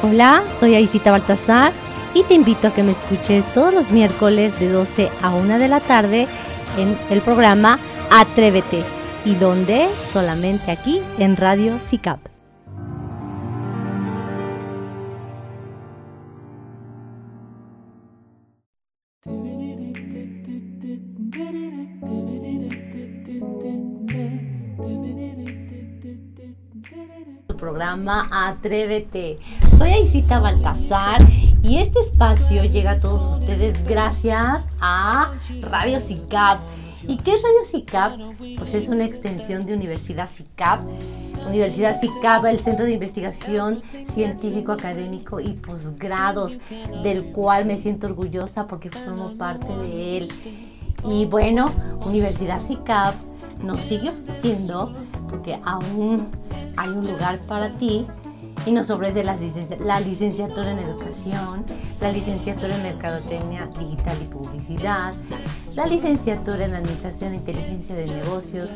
Hola, soy Aisita Baltasar y te invito a que me escuches todos los miércoles de 12 a 1 de la tarde en el programa Atrévete y donde solamente aquí en Radio SICAP. Atrévete. Soy Aisita Baltasar y este espacio llega a todos ustedes gracias a Radio SICAP. ¿Y qué es Radio SICAP? Pues es una extensión de Universidad SICAP. Universidad SICAP, el Centro de Investigación Científico, Académico y Posgrados, del cual me siento orgullosa porque formo parte de él. Y bueno, Universidad SICAP nos sigue ofreciendo, porque aún hay un lugar para ti y nos ofrece la, la licenciatura en educación, la licenciatura en mercadotecnia digital y publicidad, la licenciatura en administración e inteligencia de negocios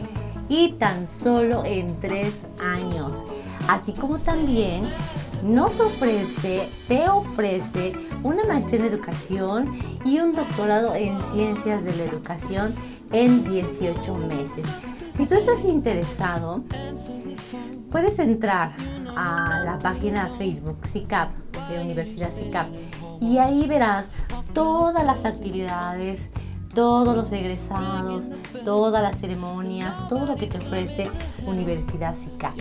y tan solo en tres años. Así como también nos ofrece, te ofrece una maestría en educación y un doctorado en ciencias de la educación en 18 meses. Si tú estás interesado, puedes entrar a la página Facebook SICAP, de Universidad SICAP, y ahí verás todas las actividades, todos los egresados, todas las ceremonias, todo lo que te ofrece Universidad SICAP.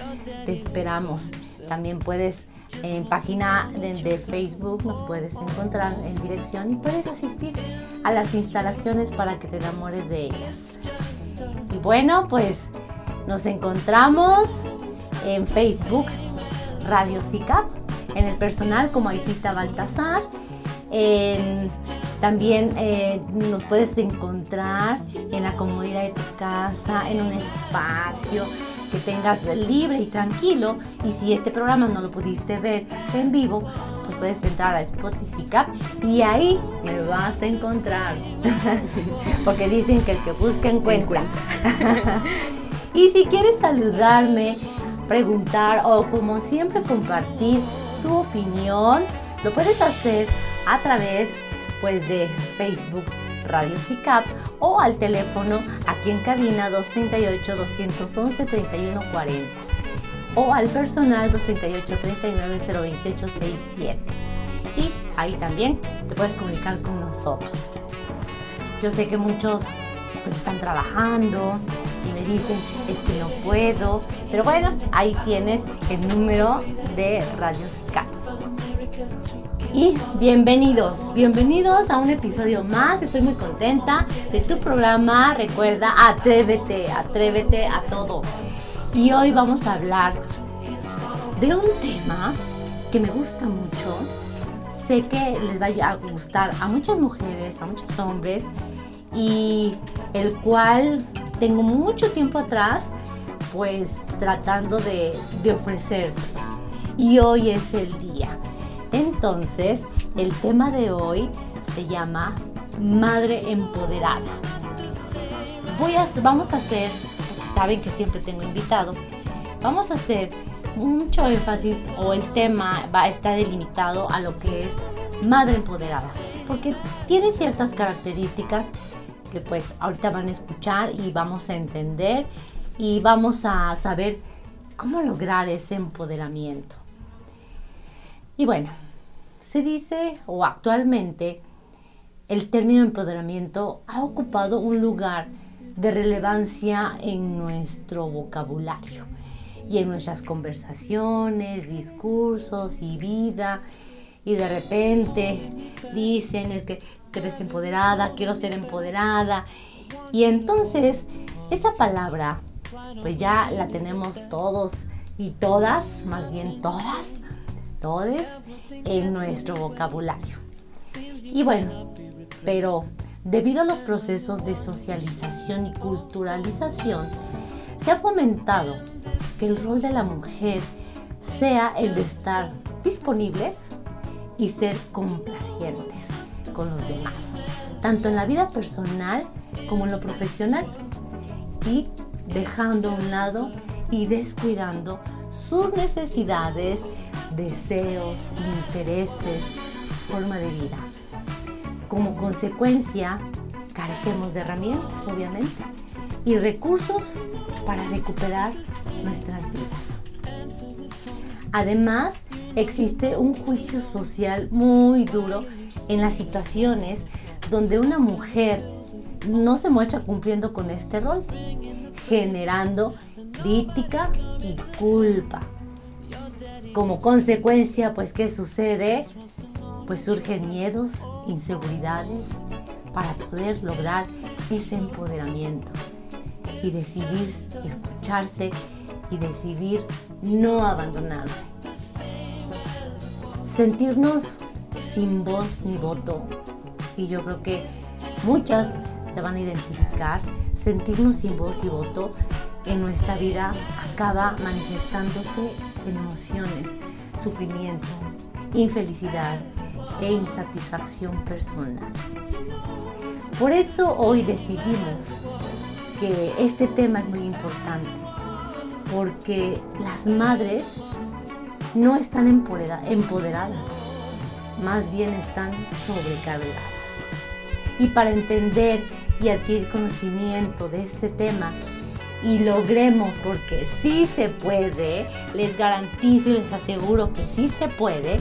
Te esperamos. También puedes en página de, de, Facebook nos puedes encontrar en dirección y puedes asistir a las instalaciones para que te enamores de ellas. Y bueno, pues nos encontramos en Facebook Radio SICAP, en el personal como Aisita Baltasar. también eh, nos puedes encontrar en la comodidad de tu casa, en un espacio que tengas libre y tranquilo. Y si este programa no lo pudiste ver en vivo, puedes entrar a Spotify y ahí me vas a encontrar. Porque dicen que el que busca encuentra. y si quieres saludarme, preguntar o como siempre compartir tu opinión, lo puedes hacer a través pues de Facebook Radio SICAP o al teléfono aquí en cabina 238-211-3140 o al personal 238-39-028-67. Y ahí también te puedes comunicar con nosotros. Yo sé que muchos pues están trabajando y me dicen es que no puedo, pero bueno, ahí tienes el número de Radio SICAP. Y bienvenidos, bienvenidos a un episodio más. Estoy muy contenta de tu programa. Recuerda, atrévete, atrévete a todo. Y hoy vamos a hablar de un tema que me gusta mucho. Sé que les va a gustar a muchas mujeres, a muchos hombres, y el cual tengo mucho tiempo atrás, pues tratando de, de ofrecérselos. Y hoy es el día. Entonces, el tema de hoy se llama Madre Empoderada. Voy a, vamos a hacer, saben que siempre tengo invitado, vamos a hacer mucho énfasis o el tema va a estar delimitado a lo que es Madre Empoderada, porque tiene ciertas características que pues ahorita van a escuchar y vamos a entender y vamos a saber cómo lograr ese empoderamiento. Y bueno, se dice o actualmente el término empoderamiento ha ocupado un lugar de relevancia en nuestro vocabulario y en nuestras conversaciones, discursos y vida. Y de repente dicen es que te ves empoderada, quiero ser empoderada. Y entonces esa palabra pues ya la tenemos todos y todas, más bien todas, todos en nuestro vocabulario. Y bueno, pero debido a los procesos de socialización y culturalización, se ha fomentado que el rol de la mujer sea el de estar disponibles y ser complacientes con los demás, tanto en la vida personal como en lo profesional, y dejando a un lado y descuidando sus necesidades deseos, intereses, forma de vida. Como consecuencia, carecemos de herramientas, obviamente, y recursos para recuperar nuestras vidas. Además, existe un juicio social muy duro en las situaciones donde una mujer no se muestra cumpliendo con este rol, generando crítica y culpa. Como consecuencia, pues, ¿qué sucede? Pues surgen miedos, inseguridades para poder lograr ese empoderamiento y decidir escucharse y decidir no abandonarse. Sentirnos sin voz ni voto, y yo creo que muchas se van a identificar, sentirnos sin voz y voto en nuestra vida acaba manifestándose en emociones, sufrimiento, infelicidad e insatisfacción personal. Por eso hoy decidimos que este tema es muy importante, porque las madres no están empoderadas, más bien están sobrecargadas. Y para entender y adquirir conocimiento de este tema y logremos, porque sí se puede, les garantizo y les aseguro que sí se puede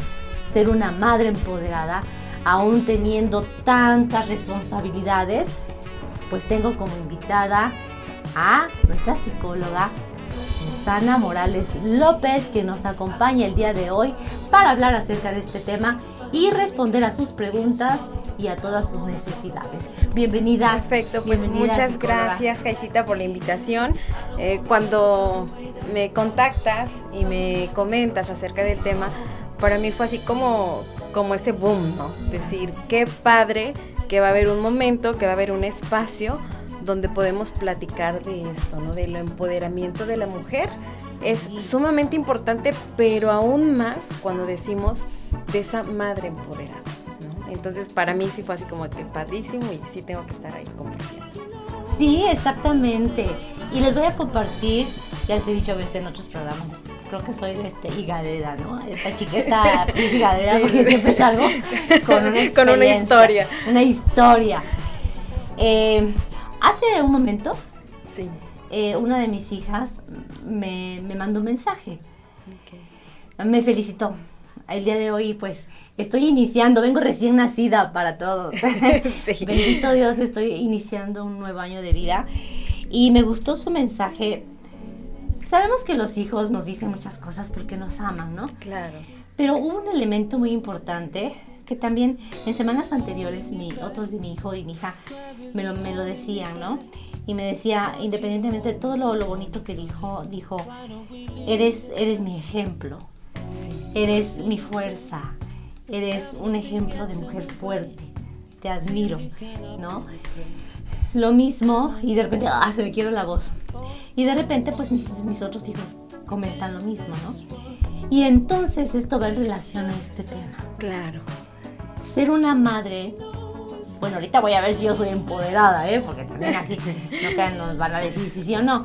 ser una madre empoderada, aún teniendo tantas responsabilidades, pues tengo como invitada a nuestra psicóloga Susana Morales López, que nos acompaña el día de hoy para hablar acerca de este tema y responder a sus preguntas y a todas sus necesidades. Bienvenida. Perfecto, pues muchas gracias, Jaisita, por la invitación. Eh, cuando me contactas y me comentas acerca del tema, para mí fue así como, como ese boom, ¿no? Decir, qué padre que va a haber un momento, que va a haber un espacio donde podemos platicar de esto, ¿no? Del empoderamiento de la mujer. Es sumamente importante, pero aún más cuando decimos de esa madre empoderada. Entonces para mí sí fue así como que padrísimo y sí tengo que estar ahí compartiendo. Sí, exactamente. Y les voy a compartir, ya les he dicho a veces en otros programas, creo que soy este higadera, ¿no? Esta chica, esta higadera, porque siempre salgo con una, con una historia. Una historia. Eh, hace un momento, sí. Eh, una de mis hijas me, me mandó un mensaje. Me felicitó. El día de hoy, pues, estoy iniciando, vengo recién nacida para todos. Bendito Dios, estoy iniciando un nuevo año de vida. Y me gustó su mensaje. Sabemos que los hijos nos dicen muchas cosas porque nos aman, ¿no? Claro. Pero hubo un elemento muy importante que también en semanas anteriores mi, otros de mi hijo y mi hija me lo, me lo decían, ¿no? Y me decía, independientemente de todo lo, lo bonito que dijo, dijo, eres, eres mi ejemplo, eres mi fuerza, eres un ejemplo de mujer fuerte, te admiro, ¿no? Lo mismo, y de repente, ah, se me quiero la voz. Y de repente, pues mis, mis otros hijos comentan lo mismo, ¿no? Y entonces esto va en relación a este tema. Claro. Ser una madre, bueno, ahorita voy a ver si yo soy empoderada, ¿eh? Porque también aquí no nos van a decir si sí o no.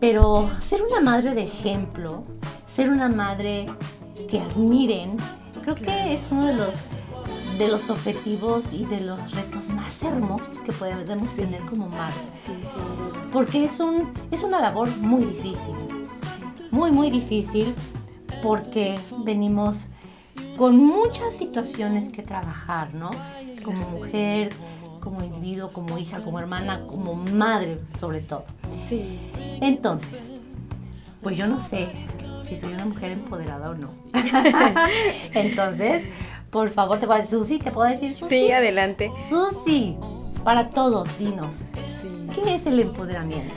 Pero ser una madre de ejemplo, ser una madre que admiren, Creo que es uno de los de los objetivos y de los retos más hermosos que podemos tener como madres. Sí, sí. Porque es, un, es una labor muy difícil. Muy, muy difícil porque venimos con muchas situaciones que trabajar, ¿no? Como mujer, como individuo, como hija, como hermana, como madre sobre todo. Sí. Entonces, pues yo no sé si soy una mujer empoderada o no. Entonces, por favor, te puedo Susi, ¿te puedo decir Susi? Sí, adelante. Susi, para todos, dinos, ¿qué es el empoderamiento?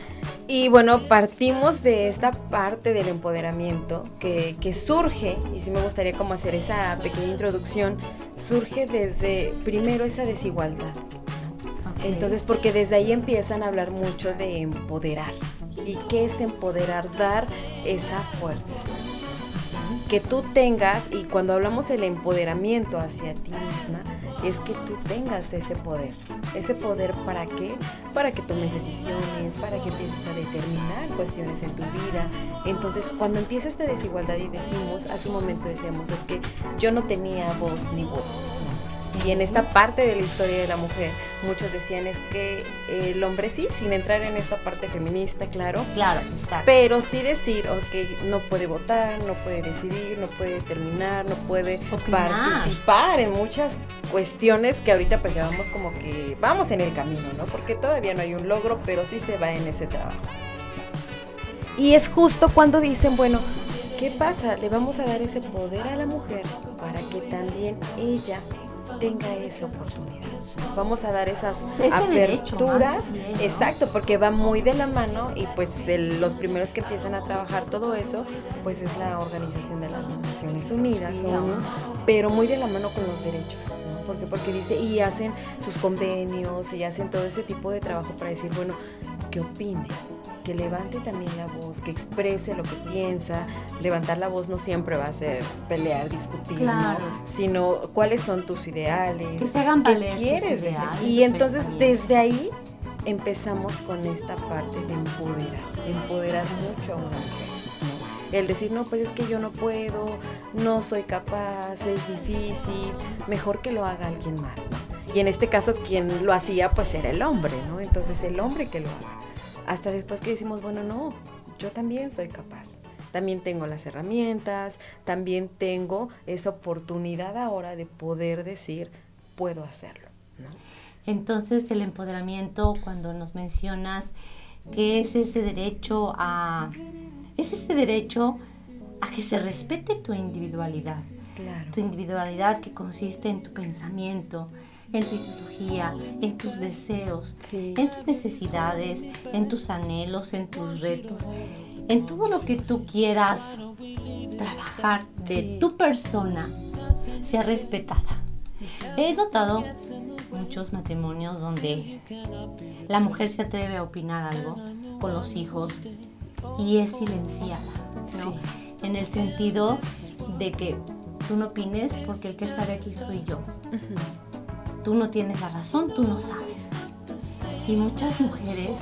Y bueno, partimos de esta parte del empoderamiento que, que, surge, y sí me gustaría como hacer esa pequeña introducción, surge desde primero esa desigualdad. Entonces, porque desde ahí empiezan a hablar mucho de empoderar. ¿Y qué es empoderar? Dar esa fuerza. Que tú tengas, y cuando hablamos del empoderamiento hacia ti misma, es que tú tengas ese poder. ¿Ese poder para qué? Para que tomes decisiones, para que empieces a determinar cuestiones en tu vida. Entonces, cuando empieza esta desigualdad y decimos, hace un momento decíamos, es que yo no tenía voz ni voz y en esta parte de la historia de la mujer, muchos decían es que el hombre sí, sin entrar en esta parte feminista, claro. Claro, exacto. Pero sí decir, ok, no puede votar, no puede decidir, no puede determinar, no puede participar en muchas cuestiones que ahorita pues ya vamos como que vamos en el camino, ¿no? Porque todavía no hay un logro, pero sí se va en ese trabajo. Y es justo cuando dicen, bueno, ¿qué pasa? Le vamos a dar ese poder a la mujer para que también ella tenga esa oportunidad. Vamos a dar esas aperturas, exacto, porque va muy de la mano y pues los primeros que empiezan a trabajar todo eso, pues es la Organización de las Naciones Unidas, pero muy de la mano con los derechos. Porque, porque dice, y hacen sus convenios y hacen todo ese tipo de trabajo para decir, bueno, ¿qué opine? Que levante también la voz, que exprese lo que piensa. Levantar la voz no siempre va a ser pelear, discutir, sino cuáles son tus ideales, que se hagan valer qué quieres. y entonces desde ahí empezamos con esta parte de empoderar, empoderar mucho a una mujer. El decir, no, pues es que yo no puedo, no soy capaz, es difícil, mejor que lo haga alguien más. Y en este caso quien lo hacía pues era el hombre, ¿no? Entonces el hombre que lo haga hasta después que decimos, bueno, no, yo también soy capaz. También tengo las herramientas, también tengo esa oportunidad ahora de poder decir, puedo hacerlo. Entonces el empoderamiento, cuando nos mencionas que es ese derecho a, es ese derecho a que se respete tu individualidad. Tu individualidad que consiste en tu pensamiento, en tu ideología, en tus deseos, en tus necesidades, en tus anhelos, en tus retos, en todo lo que tú quieras trabajar de tu persona sea respetada. He notado muchos matrimonios donde la mujer se atreve a opinar algo con los hijos y es silenciada, En el sentido de que tú no opines porque el que sabe aquí soy yo tú no tienes la razón, tú no sabes. Y muchas mujeres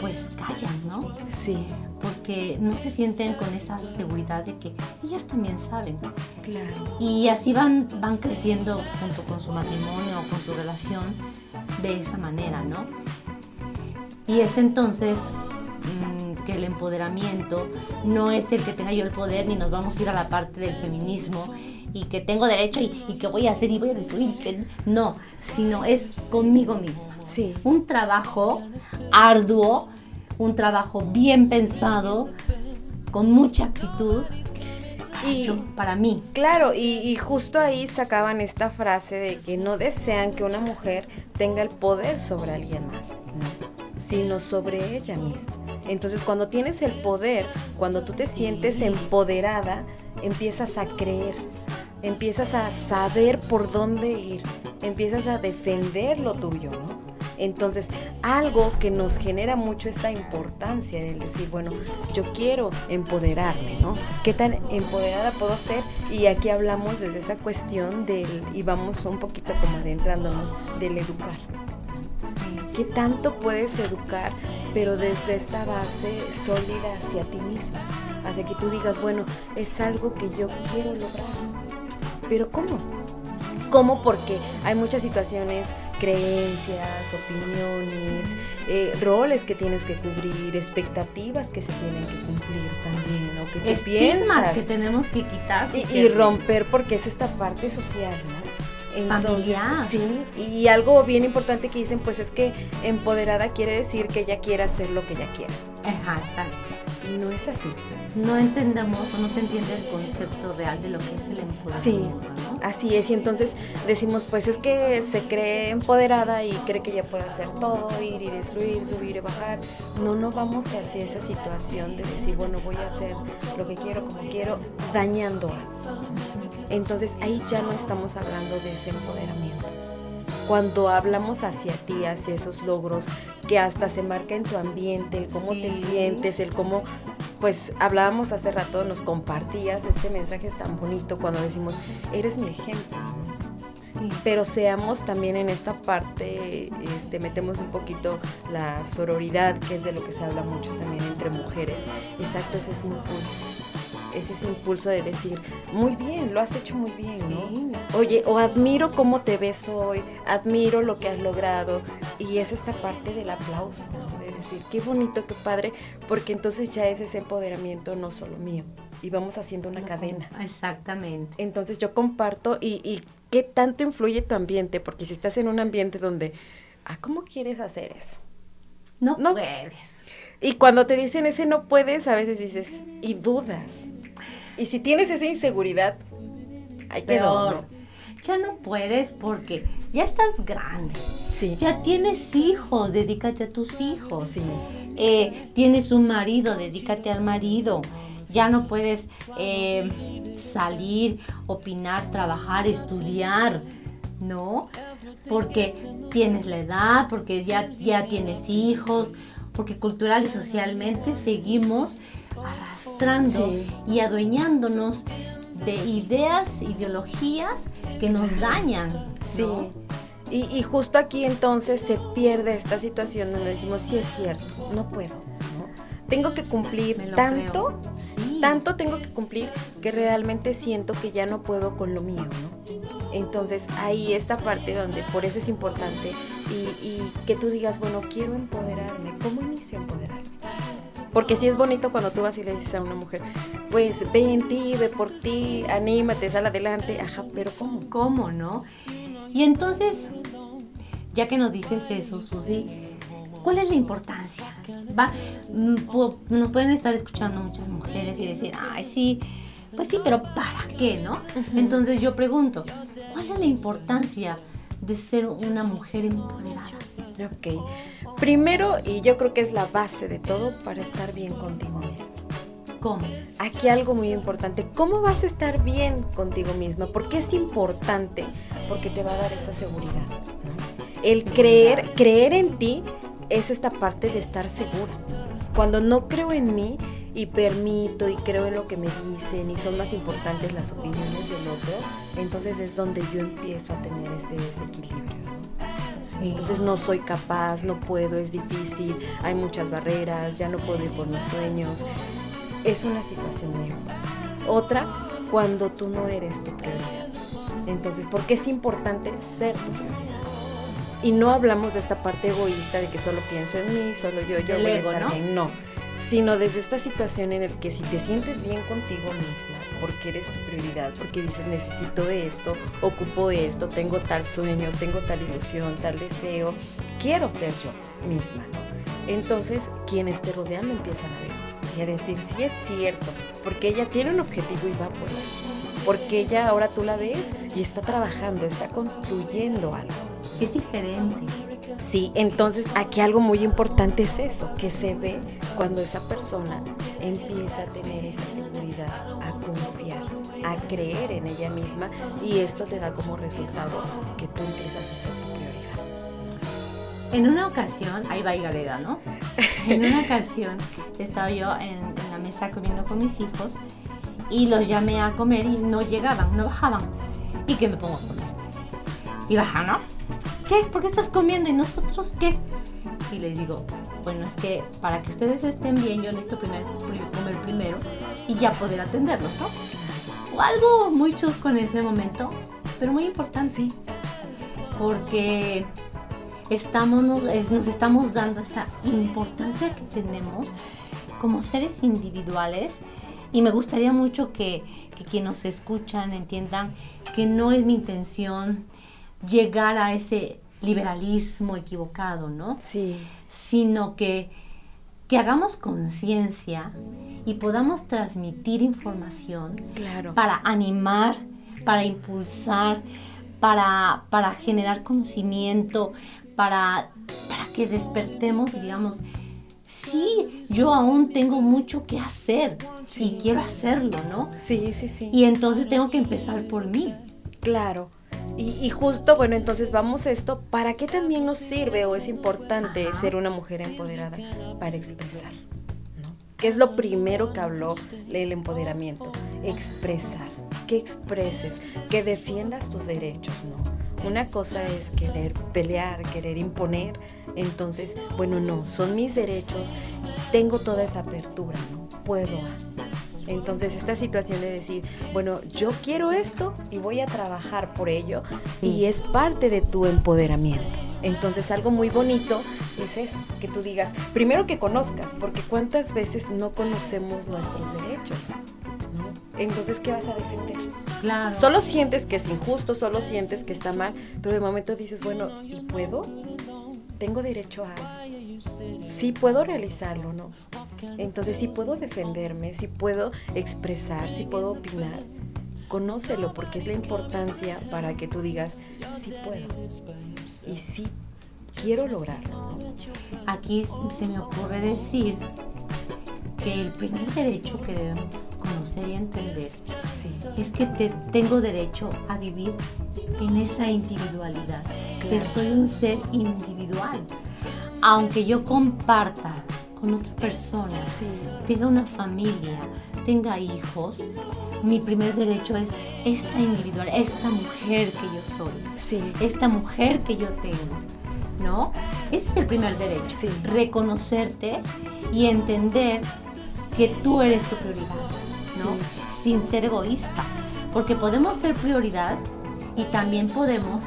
pues callan, ¿no? Sí. Porque no se sienten con esa seguridad de que ellas también saben. Claro. Y así van, van creciendo junto con su matrimonio o con su relación de esa manera, ¿no? Y es entonces mm, que el empoderamiento no es el que tenga yo el poder ni nos vamos a ir a la parte del feminismo y que tengo derecho y, que voy a hacer y voy a destruir. Que, no, sino es conmigo misma. Sí. Un trabajo arduo, un trabajo bien pensado, con mucha actitud. y, para mí. Claro, y, justo ahí sacaban esta frase de que no desean que una mujer tenga el poder sobre alguien más, sino sobre ella misma. Entonces cuando tienes el poder, cuando tú te sientes empoderada, empiezas a creer, empiezas a saber por dónde ir, empiezas a defender lo tuyo, ¿no? Entonces, algo que nos genera mucho esta importancia de decir, bueno, yo quiero empoderarme, ¿no? ¿Qué tan empoderada puedo ser? Y aquí hablamos desde esa cuestión del, y vamos un poquito como adentrándonos, del educar. ¿Qué tanto puedes educar, pero desde esta base sólida hacia ti misma? Hacia que tú digas, bueno, es algo que yo quiero lograr pero ¿cómo? ¿Cómo? Porque hay muchas situaciones, creencias, opiniones, eh, roles que tienes que cubrir, expectativas que se tienen que cumplir también, o que tú piensas. que tenemos que quitar. Y, romper porque es esta parte social, ¿no? Entonces, sí, y algo bien importante que dicen, pues es que empoderada quiere decir que ella quiere hacer lo que ella quiere. Ajá, exacto. Y no es así no entendamos o no se entiende el concepto real de lo que es el empoderamiento. Sí, así es. Y entonces decimos, pues es que se cree empoderada y cree que ya puede hacer todo, ir y destruir, subir y bajar. No, no vamos hacia esa situación de decir, bueno, voy a hacer lo que quiero, como quiero, dañando. Entonces ahí ya no estamos hablando de ese empoderamiento cuando hablamos hacia ti, hacia esos logros, que hasta se marca en tu ambiente, el cómo te sientes, el cómo pues hablábamos hace rato, nos compartías este mensaje tan bonito cuando decimos, eres mi ejemplo. Pero seamos también en esta parte, este, metemos un poquito la sororidad, que es de lo que se habla mucho también entre mujeres. Exacto, es ese impulso es ese impulso de decir, muy bien, lo has hecho muy bien, ¿no? Oye, o admiro cómo te ves hoy, admiro lo que has logrado. Y es esta parte del aplauso, decir, qué bonito, qué padre, porque entonces ya es ese empoderamiento no solo mío, y vamos haciendo una cadena. Exactamente. Entonces yo comparto y, y qué tanto influye tu ambiente, porque si estás en un ambiente donde, ah, ¿cómo quieres hacer eso? No, no puedes. Y cuando te dicen ese no puedes, a veces dices, y dudas. Y si tienes esa inseguridad, hay peor. Ya no puedes porque ya estás grande. Sí. Ya tienes hijos, dedícate a tus hijos. Sí. Eh, tienes un marido, dedícate al marido. Ya no puedes eh, salir, opinar, trabajar, estudiar, ¿no? Porque tienes la edad, porque ya, ya tienes hijos, porque cultural y socialmente seguimos arrastrando y adueñándonos de ideas, ideologías que nos dañan. Sí. Y, justo aquí entonces se pierde esta situación donde decimos, sí es cierto, no puedo. Tengo que cumplir tanto, tanto tengo que cumplir que realmente siento que ya no puedo con lo mío. Entonces ahí esta parte donde por eso es importante y, y que tú digas, bueno, quiero empoderarme. ¿Cómo inicio a empoderarme? Porque sí es bonito cuando tú vas y le dices a una mujer, pues ve en ti, ve por ti, anímate, sal adelante. Ajá, pero ¿cómo? ¿Cómo, no? Y entonces, ya que nos dices eso, Susi, ¿cuál es la importancia? ¿Va? Mm, nos pueden estar escuchando muchas mujeres y decir, ay, sí, pues sí, pero ¿para qué, no? Entonces yo pregunto, ¿cuál es la importancia de ser una mujer empoderada? Ok. Primero, y yo creo que es la base de todo, para estar bien contigo misma. ¿Cómo? Aquí algo muy importante. ¿Cómo vas a estar bien contigo misma? Porque es importante, porque te va a dar esa seguridad. El creer, creer en ti es esta parte de estar segura. Cuando no creo en mí y permito y creo en lo que me dicen y son más importantes las opiniones del otro, entonces es donde yo empiezo a tener este desequilibrio. Entonces no soy capaz, no puedo, es difícil, hay muchas barreras, ya no puedo ir por mis sueños. Es una situación nueva. Otra, cuando tú no eres tu prioridad. Entonces, ¿por qué es importante ser tu prioridad? Y no hablamos de esta parte egoísta de que solo pienso en mí, solo yo, yo voy a estar ¿no? bien. No, sino desde esta situación en el que si te sientes bien contigo misma, porque eres tu prioridad, porque dices necesito esto, ocupo esto, tengo tal sueño, tengo tal ilusión, tal deseo, quiero ser yo misma, Entonces quienes te rodean empiezan a ver y a decir, sí es cierto, porque ella tiene un objetivo y va por él, porque ella ahora tú la ves y está trabajando, está construyendo algo. Es diferente. Sí, entonces aquí algo muy importante es eso, que se ve cuando esa persona empieza a tener esa seguridad, a confiar, a creer en ella misma y esto te da como resultado que tú empiezas a ser tu prioridad. En una ocasión, ahí va Galeda, ¿no? En una ocasión estaba yo en, en la mesa comiendo con mis hijos y los llamé a comer y no llegaban, no bajaban. ¿Y qué me pongo a comer? Y baja, ¿no? ¿qué? ¿Por qué estás comiendo? ¿Y nosotros qué? Y les digo, bueno, es que para que ustedes estén bien, yo necesito primero comer primero y ya poder atenderlos, ¿no? O algo muy chusco en ese momento, pero muy importante. Porque estamos, nos, nos estamos dando esa importancia que tenemos como seres individuales y me gustaría mucho que, que quienes nos escuchan entiendan que no es mi intención llegar a ese liberalismo equivocado, ¿no? Sí. Sino que, que hagamos conciencia y podamos transmitir información claro. para animar, para impulsar, para, para generar conocimiento, para, para que despertemos y digamos, sí, yo aún tengo mucho que hacer sí. y quiero hacerlo, ¿no? Sí, sí, sí. Y entonces tengo que empezar por mí. Claro. Y, justo, bueno, entonces vamos a esto, ¿para qué también nos sirve o es importante ser una mujer empoderada? Para expresar, ¿no? ¿Qué es lo primero que habló el empoderamiento? Expresar, que expreses, que defiendas tus derechos, ¿no? Una cosa es querer pelear, querer imponer, entonces, bueno, no, son mis derechos, tengo toda esa apertura, ¿no? Puedo. Entonces, esta situación de decir, bueno, yo quiero esto y voy a trabajar por ello, y es parte de tu empoderamiento. Entonces algo muy bonito es eso, que tú digas, primero que conozcas, porque cuántas veces no conocemos nuestros derechos. Entonces, ¿qué vas a defender? Claro. Solo sientes que es injusto, solo sientes que está mal, pero de momento dices, bueno, ¿y puedo? Tengo derecho a... Sí puedo realizarlo, ¿no? Entonces, sí puedo defenderme, sí puedo expresar, sí puedo opinar. Conócelo porque es la importancia para que tú digas, sí puedo y sí quiero lograrlo. Aquí se me ocurre decir que el primer derecho que debemos conocer y entender es que tengo derecho a vivir en esa individualidad, que soy un ser individual. Aunque yo comparta con otra persona, tenga una familia, tenga hijos, mi primer derecho es esta individual, esta mujer que yo soy, sí. esta mujer que yo tengo, ¿no? Ese es el primer derecho, reconocerte y entender que tú eres tu prioridad, ¿no? Sin ser egoísta, porque podemos ser prioridad y también podemos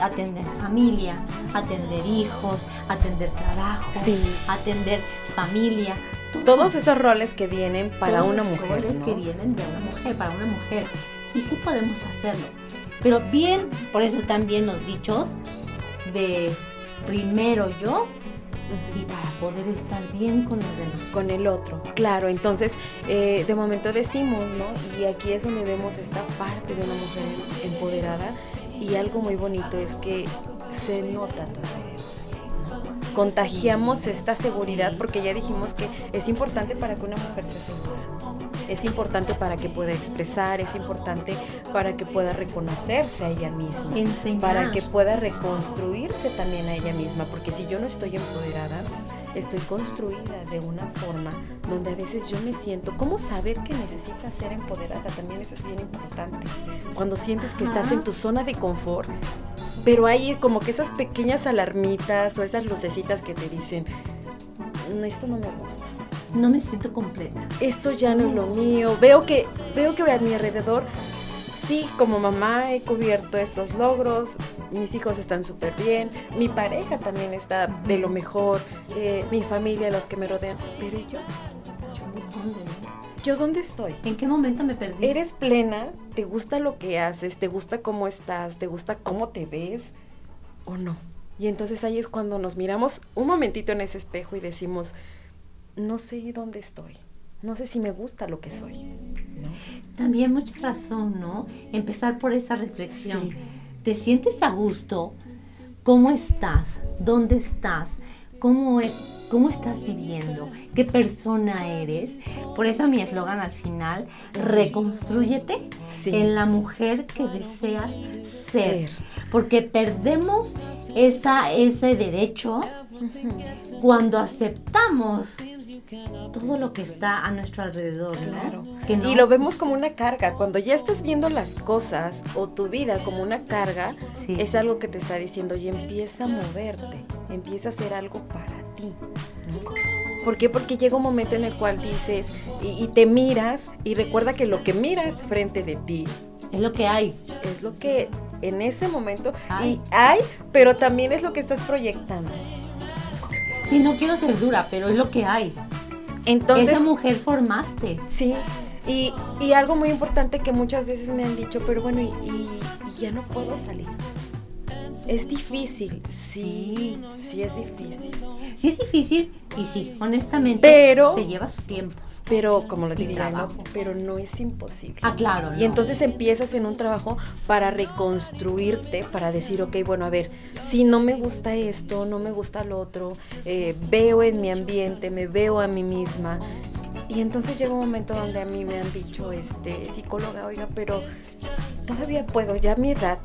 atender familia, atender hijos, atender trabajo, atender familia, todos esos roles que vienen para una mujer. Roles que vienen de una mujer, para una mujer. Y sí podemos hacerlo. Pero bien, por eso están bien los dichos de primero yo y para poder estar bien con los demás. Con el otro, claro. Entonces, eh, de momento decimos, ¿no? Y aquí es donde vemos esta parte de una mujer empoderada y algo muy bonito es que se nota todo contagiamos esta seguridad porque ya dijimos que es importante para que una mujer se segura. Es importante para que pueda expresar, es importante para que pueda reconocerse a ella misma, para que pueda reconstruirse también a ella misma, porque si yo no estoy empoderada, estoy construida de una forma donde a veces yo me siento, ¿cómo saber que necesitas ser empoderada? También eso es bien importante. Cuando sientes que estás en tu zona de confort, pero hay como que esas pequeñas alarmitas o esas lucecitas que te dicen, esto no me gusta. No me siento completa. Esto ya no es lo mío. Veo que, veo que a mi alrededor, sí, como mamá he cubierto esos logros, mis hijos están súper bien, mi pareja también está de lo mejor, eh, mi familia, los que me rodean, pero yo, ¿Yo dónde estoy? ¿En qué momento me perdí? ¿Eres plena? ¿Te gusta lo que haces? ¿Te gusta cómo estás? ¿Te gusta cómo te ves? ¿O no? Y entonces ahí es cuando nos miramos un momentito en ese espejo y decimos, no sé dónde estoy. No sé si me gusta lo que soy. También mucha razón, ¿no? Empezar por esa reflexión. ¿Te sientes a gusto? ¿Cómo estás? ¿Dónde estás? ¿Cómo, es, cómo estás viviendo, qué persona eres. Por eso mi eslogan al final, reconstrúyete en la mujer que deseas ser. Porque perdemos esa, ese derecho cuando aceptamos todo lo que está a nuestro alrededor, claro. Y lo vemos como una carga. Cuando ya estás viendo las cosas o tu vida como una carga, es algo que te está diciendo y empieza a moverte, empieza a hacer algo para ti. ¿Por qué? Porque llega un momento en el cual dices y, te miras y recuerda que lo que miras frente de ti es lo que hay. Es lo que en ese momento y hay, pero también es lo que estás proyectando. Sí, no quiero ser dura, pero es lo que hay. Entonces, esa mujer formaste. Sí. Y, algo muy importante que muchas veces me han dicho, pero bueno, y ya no puedo salir. Es difícil, sí, sí es difícil. Sí es difícil y sí, honestamente, pero, se lleva su tiempo. Pero, como lo diría, ¿no? pero no es imposible. Ah, claro. Y entonces empiezas en un trabajo para reconstruirte, para decir, ok, bueno, a ver, si no me gusta esto, no me gusta lo otro, eh, veo en mi ambiente, me veo a mí misma, Y entonces llega un momento donde a mí me han dicho, este, psicóloga, oiga, pero todavía puedo, ya a mi edad,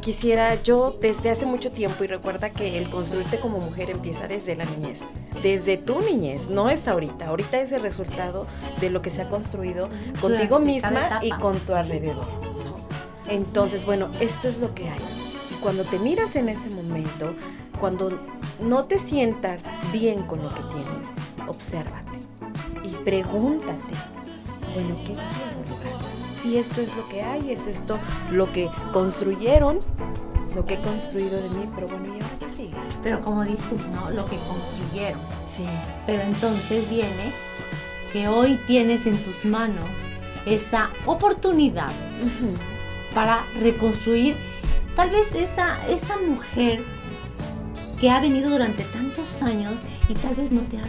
quisiera yo desde hace mucho tiempo, y recuerda que el construirte como mujer empieza desde la niñez, desde tu niñez, no es ahorita, ahorita es el resultado de lo que se ha construido contigo misma y con tu alrededor. Entonces, bueno, esto es lo que hay. Y cuando te miras en ese momento, cuando no te sientas bien con lo que tienes, obsérvate pregúntate, bueno, ¿qué quiero? Si esto es lo que hay, es esto lo que construyeron, lo que he construido de mí, pero bueno, ¿y ahora qué sigue? Pero como dices, ¿no? Lo que construyeron. Sí. Pero entonces viene que hoy tienes en tus manos esa oportunidad para reconstruir tal vez esa, esa mujer que ha venido durante tantos años y tal vez no te has,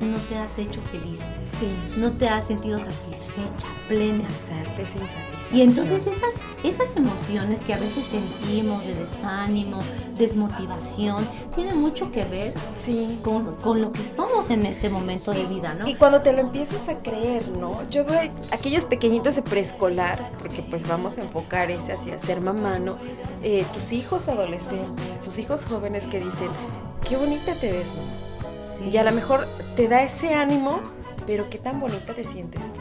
no, te has hecho feliz. Sí. No te has sentido satisfecha, plena. Sin Y entonces esas, esas emociones que a veces sentimos de desánimo, desmotivación, tienen mucho que ver sí. con, con, lo que somos en este momento de vida, ¿no? Y cuando te lo empiezas a creer, ¿no? Yo veo aquellos pequeñitos de preescolar, porque pues vamos a enfocar ese hacia ser mamá, ¿no? Eh, tus hijos adolescentes, tus hijos jóvenes que dicen, qué bonita te ves, ¿no? Y a lo mejor te da ese ánimo, pero qué tan bonita te sientes tú.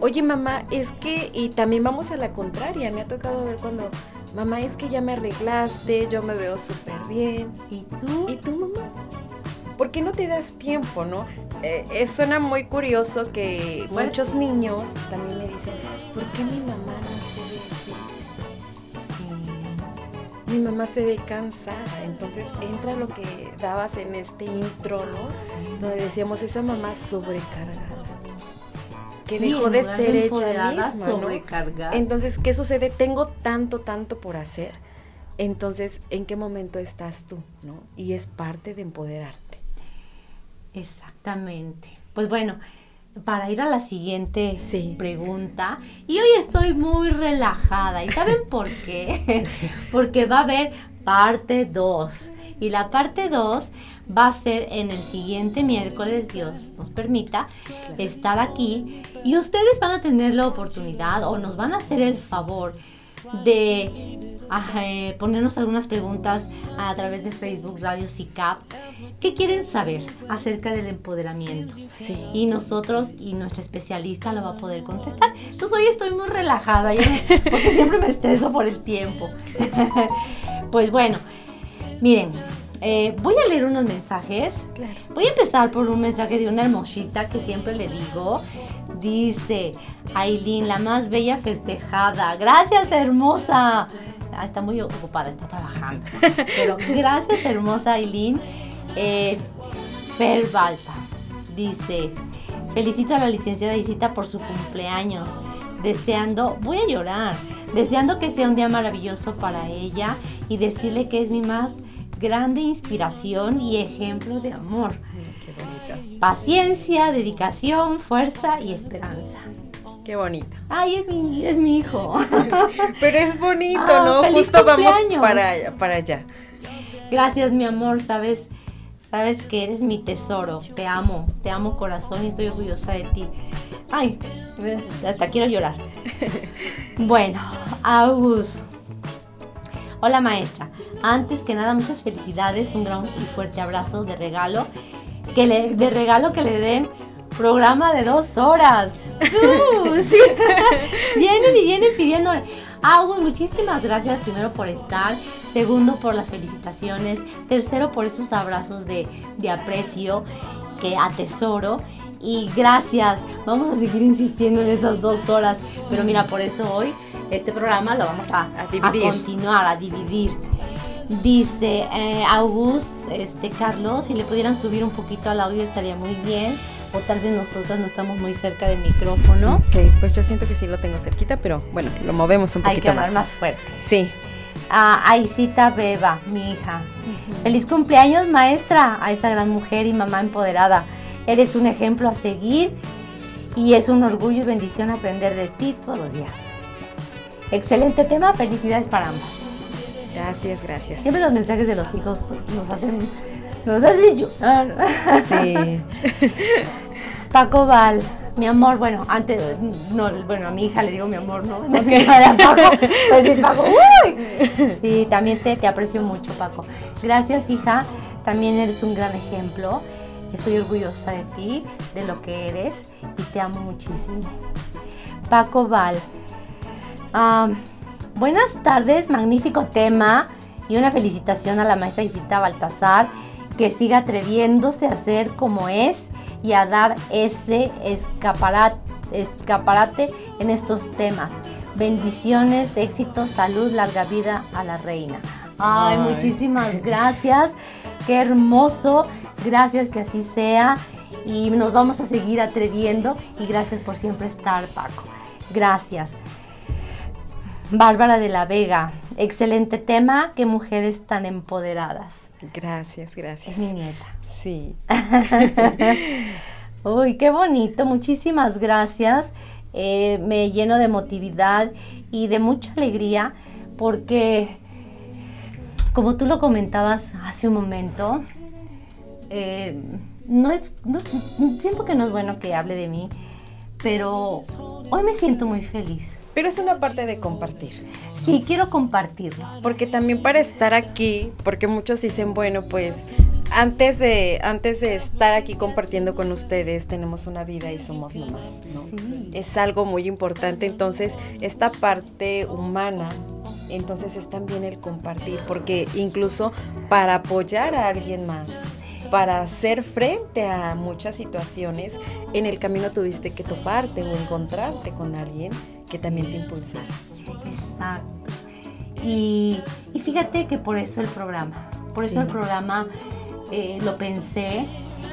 Oye, mamá, es que, y también vamos a la contraria, me ha tocado ver cuando, mamá, es que ya me arreglaste, yo me veo súper bien. ¿Y tú? ¿Y tú, mamá? ¿Por qué no te das tiempo, no? Eh, suena muy curioso que muchos niños también me dicen, ¿por qué mi mamá no se ve mi mamá se ve cansada. Entonces entra lo que dabas en este intro, ¿no? Donde decíamos esa mamá sobrecargada. Que dejó de ser ella misma, sobrecargada. Entonces, ¿qué sucede? Tengo tanto, tanto por hacer. Entonces, ¿en qué momento estás tú? ¿no? Y es parte de empoderarte. Exactamente. Pues bueno, para ir a la siguiente pregunta. Y hoy estoy muy relajada. ¿Y saben por qué? Porque va a haber parte 2. Y la parte 2 va a ser en el siguiente miércoles, Dios nos permita, estar aquí. Y ustedes van a tener la oportunidad o nos van a hacer el favor de eh, ponernos algunas preguntas a través de Facebook Radio CICAP. ¿Qué quieren saber acerca del empoderamiento? Sí. Y nosotros y nuestra especialista lo va a poder contestar. Entonces hoy estoy muy relajada, porque siempre me estreso por el tiempo. pues bueno, miren, eh, voy a leer unos mensajes. Voy a empezar por un mensaje de una hermosita que siempre le digo. Dice, Aileen, la más bella festejada. Gracias, hermosa. Ah, está muy ocupada, está trabajando. Pero gracias, hermosa Aileen. Eh, Fer Balta dice, felicito a la licenciada Isita por su cumpleaños. Deseando, voy a llorar, deseando que sea un día maravilloso para ella y decirle que es mi más grande inspiración y ejemplo de amor. Paciencia, dedicación, fuerza y esperanza. Qué bonita. Ay, es mi, es mi hijo. Pero es bonito, ah, ¿no? Justo vamos para, para allá. Gracias, mi amor, sabes, sabes que eres mi tesoro. Te amo, te amo corazón y estoy orgullosa de ti. Ay, hasta quiero llorar. Bueno, August. Hola maestra, antes que nada muchas felicidades, un gran y fuerte abrazo de regalo, que le, de regalo que le den programa de dos horas. Uh, vienen y vienen pidiendo. Ah, muchísimas gracias primero por estar, segundo por las felicitaciones, tercero por esos abrazos de, aprecio que atesoro y gracias. Vamos a seguir insistiendo en esas dos horas, pero mira, por eso hoy este programa lo vamos a, a, continuar, a dividir. Dice eh, August, este Carlos, si le pudieran subir un poquito al audio estaría muy bien o tal vez nosotras no estamos muy cerca del micrófono. Ok, pues yo siento que sí lo tengo cerquita, pero bueno, lo movemos un poquito Hay que más. más fuerte. Sí. A Aisita Beba, mi hija. Feliz cumpleaños, maestra, a esa gran mujer y mamá empoderada. Eres un ejemplo a seguir y es un orgullo y bendición aprender de ti todos los días. Excelente tema, felicidades para ambas. Gracias, gracias. Siempre los mensajes de los hijos nos hacen nos hace llorar. Sí. Paco Val, mi amor, bueno, antes, no, bueno, a mi hija le digo mi amor, ¿no? Nada, Paco, pues sí, Paco, uy. Sí, también te, te aprecio mucho, Paco. Gracias, hija, también eres un gran ejemplo. Estoy orgullosa de ti, de lo que eres y te amo muchísimo. Paco Val. Buenas tardes, magnífico tema y una felicitación a la maestra Isita Baltasar que siga atreviéndose a ser como es y a dar ese escaparate, escaparate en estos temas. Bendiciones, éxito, salud, larga vida a la reina. Ay, muchísimas gracias. Qué hermoso. Gracias que así sea. Y nos vamos a seguir atreviendo. Y gracias por siempre estar, Paco. Gracias. Bárbara de la Vega. Excelente tema. Qué mujeres tan empoderadas. Gracias, gracias. Es mi nieta. Sí. Uy, qué bonito. Muchísimas gracias. Eh, me lleno de emotividad y de mucha alegría porque, como tú lo comentabas hace un momento, eh, no es, no siento que no es bueno que hable de mí, pero hoy me siento muy feliz. Pero es una parte de compartir. Sí, quiero compartirlo. Porque también para estar aquí, porque muchos dicen, bueno, pues antes de, antes de estar aquí compartiendo con ustedes, tenemos una vida y somos mamás, ¿no? Sí. Es algo muy importante. Entonces, esta parte humana, entonces es también el compartir, porque incluso para apoyar a alguien más, para hacer frente a muchas situaciones, en el camino tuviste que toparte o encontrarte con alguien que también te impulsara. Exacto. Y, y fíjate que por eso el programa, por eso Sí. el programa eh, lo pensé.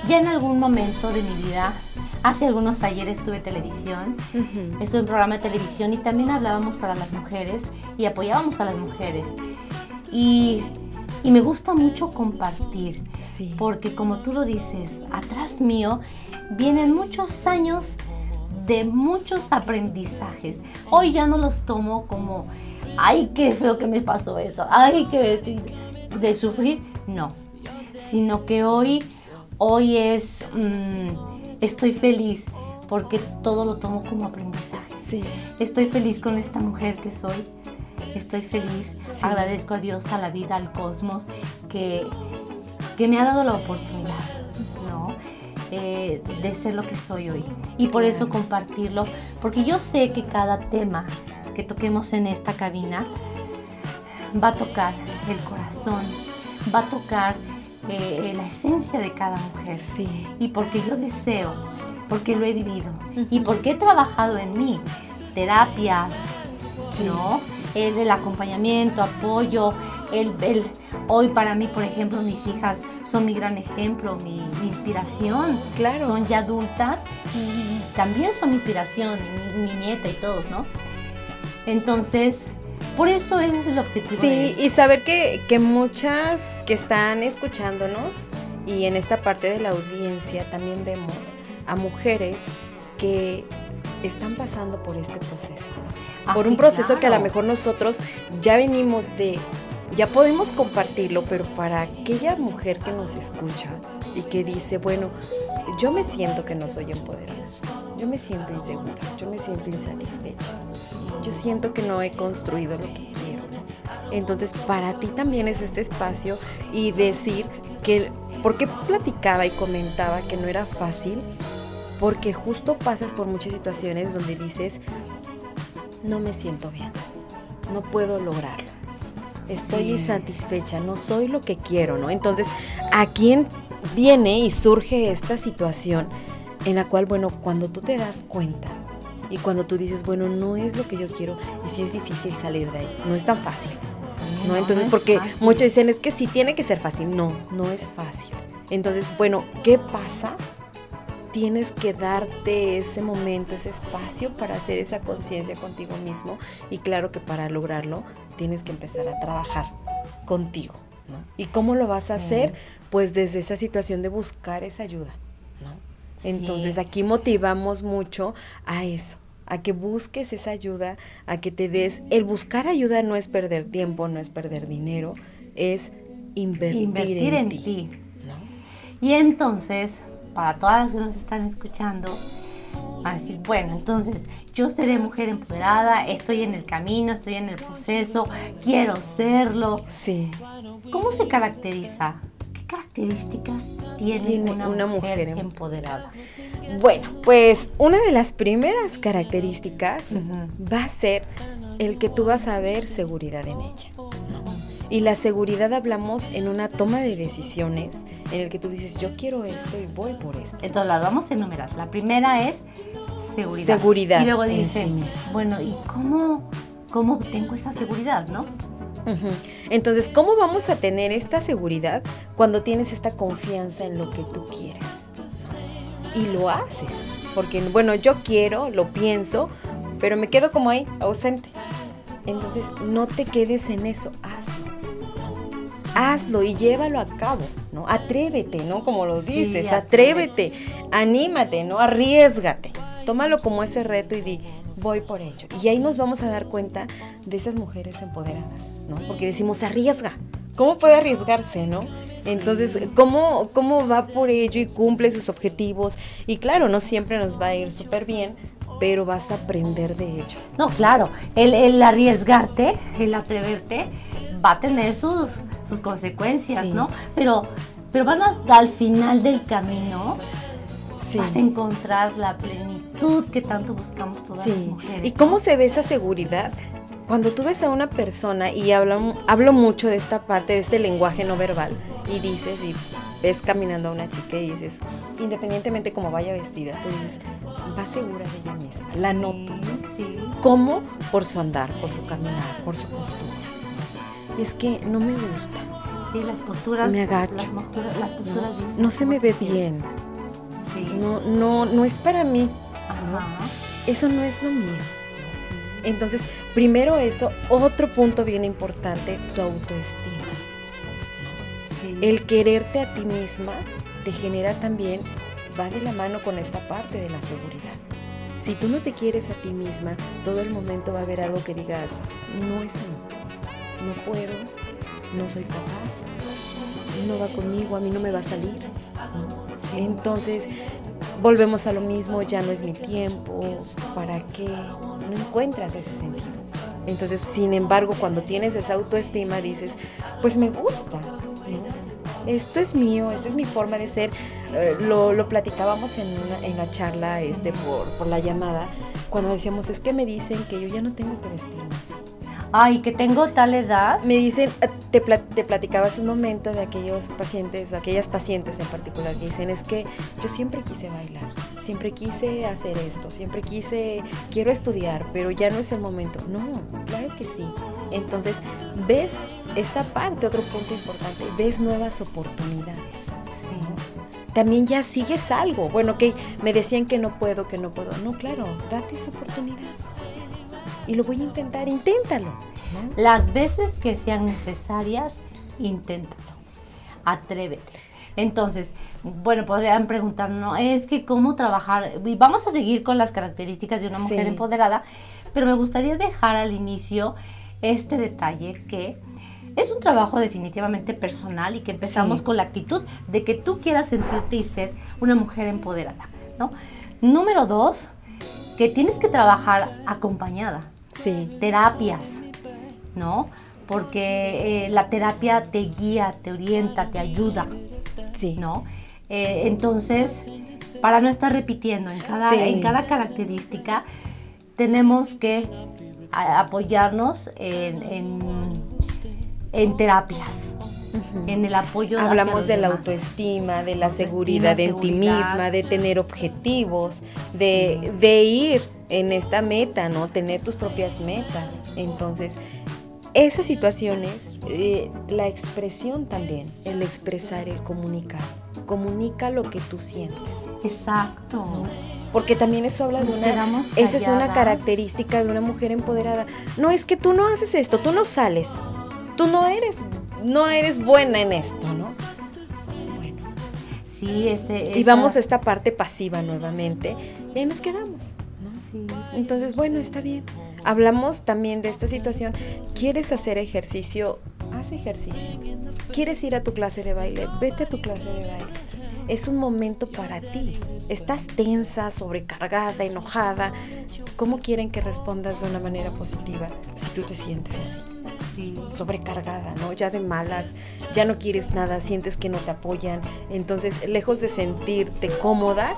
Ya en algún momento de mi vida, hace algunos ayeres tuve televisión, estuve en programa de televisión y también hablábamos para las mujeres y apoyábamos a las mujeres. Y, y me gusta mucho compartir, Sí. porque como tú lo dices, atrás mío vienen muchos años de muchos aprendizajes. Hoy ya no los tomo como, ay, qué feo que me pasó eso, ay, que de sufrir, no, sino que hoy, hoy es, mm, estoy feliz porque todo lo tomo como aprendizaje. Sí. Estoy feliz con esta mujer que soy. Estoy feliz. Agradezco a Dios, a la vida, al cosmos, que, que me ha dado la oportunidad, ¿no? Eh, de ser lo que soy hoy. Y por eso compartirlo, porque yo sé que cada tema que toquemos en esta cabina va a tocar el corazón, va a tocar eh, la esencia de cada mujer. Sí. Y porque yo deseo, porque lo he vivido y porque he trabajado en mí, terapias, ¿no? El, el acompañamiento, apoyo, el, el- hoy para mí, por ejemplo, mis hijas son mi gran ejemplo, mi, mi inspiración. Claro. Son ya adultas y también son mi inspiración, mi, mi nieta y todos, ¿no? Entonces, por eso ese es el objetivo. de Sí, esto. y saber que, que muchas que están escuchándonos y en esta parte de la audiencia también vemos a mujeres que están pasando por este proceso. Ah, por sí, un proceso que a lo mejor nosotros ya venimos de, ya podemos compartirlo, pero para aquella mujer que nos escucha y que dice, bueno, yo me siento que no soy empoderada, yo me siento insegura, yo me siento insatisfecha, yo siento que no he construido lo que quiero. Entonces, para ti también es este espacio y decir que, porque platicaba y comentaba que no era fácil, porque justo pasas por muchas situaciones donde dices, no me siento bien, no puedo lograrlo, estoy Sí. insatisfecha, no soy lo que quiero, ¿no? Entonces, ¿a quién viene y surge esta situación en la cual, bueno, cuando tú te das cuenta y cuando tú dices, bueno, no es lo que yo quiero, y si es difícil salir de ahí, no es tan fácil. ¿no? No, Entonces, no porque fácil. muchos dicen, es que sí tiene que ser fácil. No, no es fácil. Entonces, bueno, ¿qué pasa? Tienes que darte ese momento, ese espacio para hacer esa conciencia contigo mismo. Y claro que para lograrlo, tienes que empezar a trabajar contigo. ¿no? ¿Y cómo lo vas a Sí. hacer? Pues desde esa situación de buscar esa ayuda. ¿no? Sí. Entonces, aquí motivamos mucho a eso, a que busques esa ayuda, a que te des. El buscar ayuda no es perder tiempo, no es perder dinero, es invertir, Invertir en, en ti. ti. ¿no? Y entonces, para todas las que nos están escuchando, van a decir, bueno, entonces yo seré mujer empoderada, estoy en el camino, estoy en el proceso, quiero serlo. Sí. ¿Cómo se caracteriza? ¿Qué características tiene, una, mujer, empoderada? Bueno, pues una de las primeras características va a ser el que tú vas a ver seguridad en ella. Y la seguridad hablamos en una toma de decisiones en el que tú dices, yo quiero esto y voy por esto. Entonces la vamos a enumerar. La primera es seguridad. Seguridad. Y luego dice, bueno, ¿y cómo, cómo tengo esa seguridad, no? Entonces, ¿cómo vamos a tener esta seguridad cuando tienes esta confianza en lo que tú quieres? Y lo haces. Porque, bueno, yo quiero, lo pienso, pero me quedo como ahí, ausente. Entonces, no te quedes en eso, hazlo. Hazlo y llévalo a cabo, ¿no? Atrévete, ¿no? Como lo dices, atrévete, anímate, ¿no? Arriesgate. Tómalo como ese reto y di, voy por ello. Y ahí nos vamos a dar cuenta de esas mujeres empoderadas, ¿no? Porque decimos, arriesga. ¿Cómo puede arriesgarse, no? Entonces, ¿cómo, ¿cómo va por ello y cumple sus objetivos? Y claro, no siempre nos va a ir súper bien, pero vas a aprender de ello. No, claro, el, arriesgarte, el atreverte, va a tener sus, sus consecuencias, ¿no? Pero, pero van a, al final del camino, vas a encontrar la plenitud que tanto buscamos todas las mujeres. ¿Y cómo se ve esa seguridad? Cuando tú ves a una persona, y hablo, hablo mucho de esta parte, de este lenguaje no verbal, y dices, y ves caminando a una chica y dices, independientemente cómo vaya vestida, tú dices, va segura de ella misma, la noto. ¿Cómo? Por su andar, por su caminar, por su postura. Es que no me gusta. Sí, las posturas. Me agacho. Las, posturas, las posturas no, se me ve bien. Sí. No, no, no es para mí. Eso no es lo mío. Entonces, primero eso, otro punto bien importante, tu autoestima. El quererte a ti misma te genera también, va de la mano con esta parte de la seguridad. Si tú no te quieres a ti misma, todo el momento va a haber algo que digas, no, eso no, no puedo, no soy capaz, no va conmigo, a mí no me va a salir. Entonces, volvemos a lo mismo, ya no es mi tiempo, ¿para qué? No encuentras ese sentido. Entonces, sin embargo, cuando tienes esa autoestima, dices, pues me gusta, esto es mío, esta es mi forma de ser. Eh, lo, lo, platicábamos en, en la charla este, por, por, la llamada, cuando decíamos, es que me dicen que yo ya no tengo así. Ay, que tengo tal edad. Me dicen, eh, te, te platicaba hace un momento de aquellos pacientes, o aquellas pacientes en particular, que dicen, es que yo siempre quise bailar, siempre quise hacer esto, siempre quise, quiero estudiar, pero ya no es el momento. No, claro que sí. Entonces, ves esta parte, otro punto importante, ves nuevas oportunidades. También ya sigues algo. Bueno, que me decían que no puedo, que no puedo. No, claro, date esa oportunidad. Y lo voy a intentar, inténtalo. Las veces que sean necesarias, inténtalo. Atrévete. Entonces, bueno, podrían preguntarnos, es que cómo trabajar, y vamos a seguir con las características de una mujer empoderada, pero me gustaría dejar al inicio este detalle que es un trabajo definitivamente personal y que empezamos con la actitud de que tú quieras sentirte y ser una mujer empoderada, ¿no? Número dos, que tienes que trabajar acompañada. Sí. Terapias, ¿no? Porque eh, la terapia te guía, te orienta, te ayuda. Sí. ¿No? Eh, entonces, para no estar repitiendo en cada, en cada característica, tenemos que apoyarnos en, en, terapias. En el apoyo Hablamos de la autoestima, de la seguridad en ti misma, de tener objetivos, de, de ir en esta meta, ¿no? Tener tus propias metas. Entonces, esas situaciones, eh, la expresión también, el expresar, el comunicar. Comunica lo que tú sientes. Exacto porque también eso habla de una esa es una característica de una mujer empoderada. No es que tú no haces esto, tú no sales. Tú no eres no eres buena en esto, ¿no? Bueno. Sí, este, Y vamos a esta parte pasiva nuevamente y ahí nos quedamos. Entonces, bueno, está bien. Hablamos también de esta situación. ¿Quieres hacer ejercicio? Haz ejercicio. ¿Quieres ir a tu clase de baile? Vete a tu clase de baile es un momento para ti. Estás tensa, sobrecargada, enojada. ¿Cómo quieren que respondas de una manera positiva si tú te sientes así? Sí. sobrecargada, ¿no? Ya de malas, ya no quieres nada, sientes que no te apoyan. Entonces, lejos de sentirte cómoda,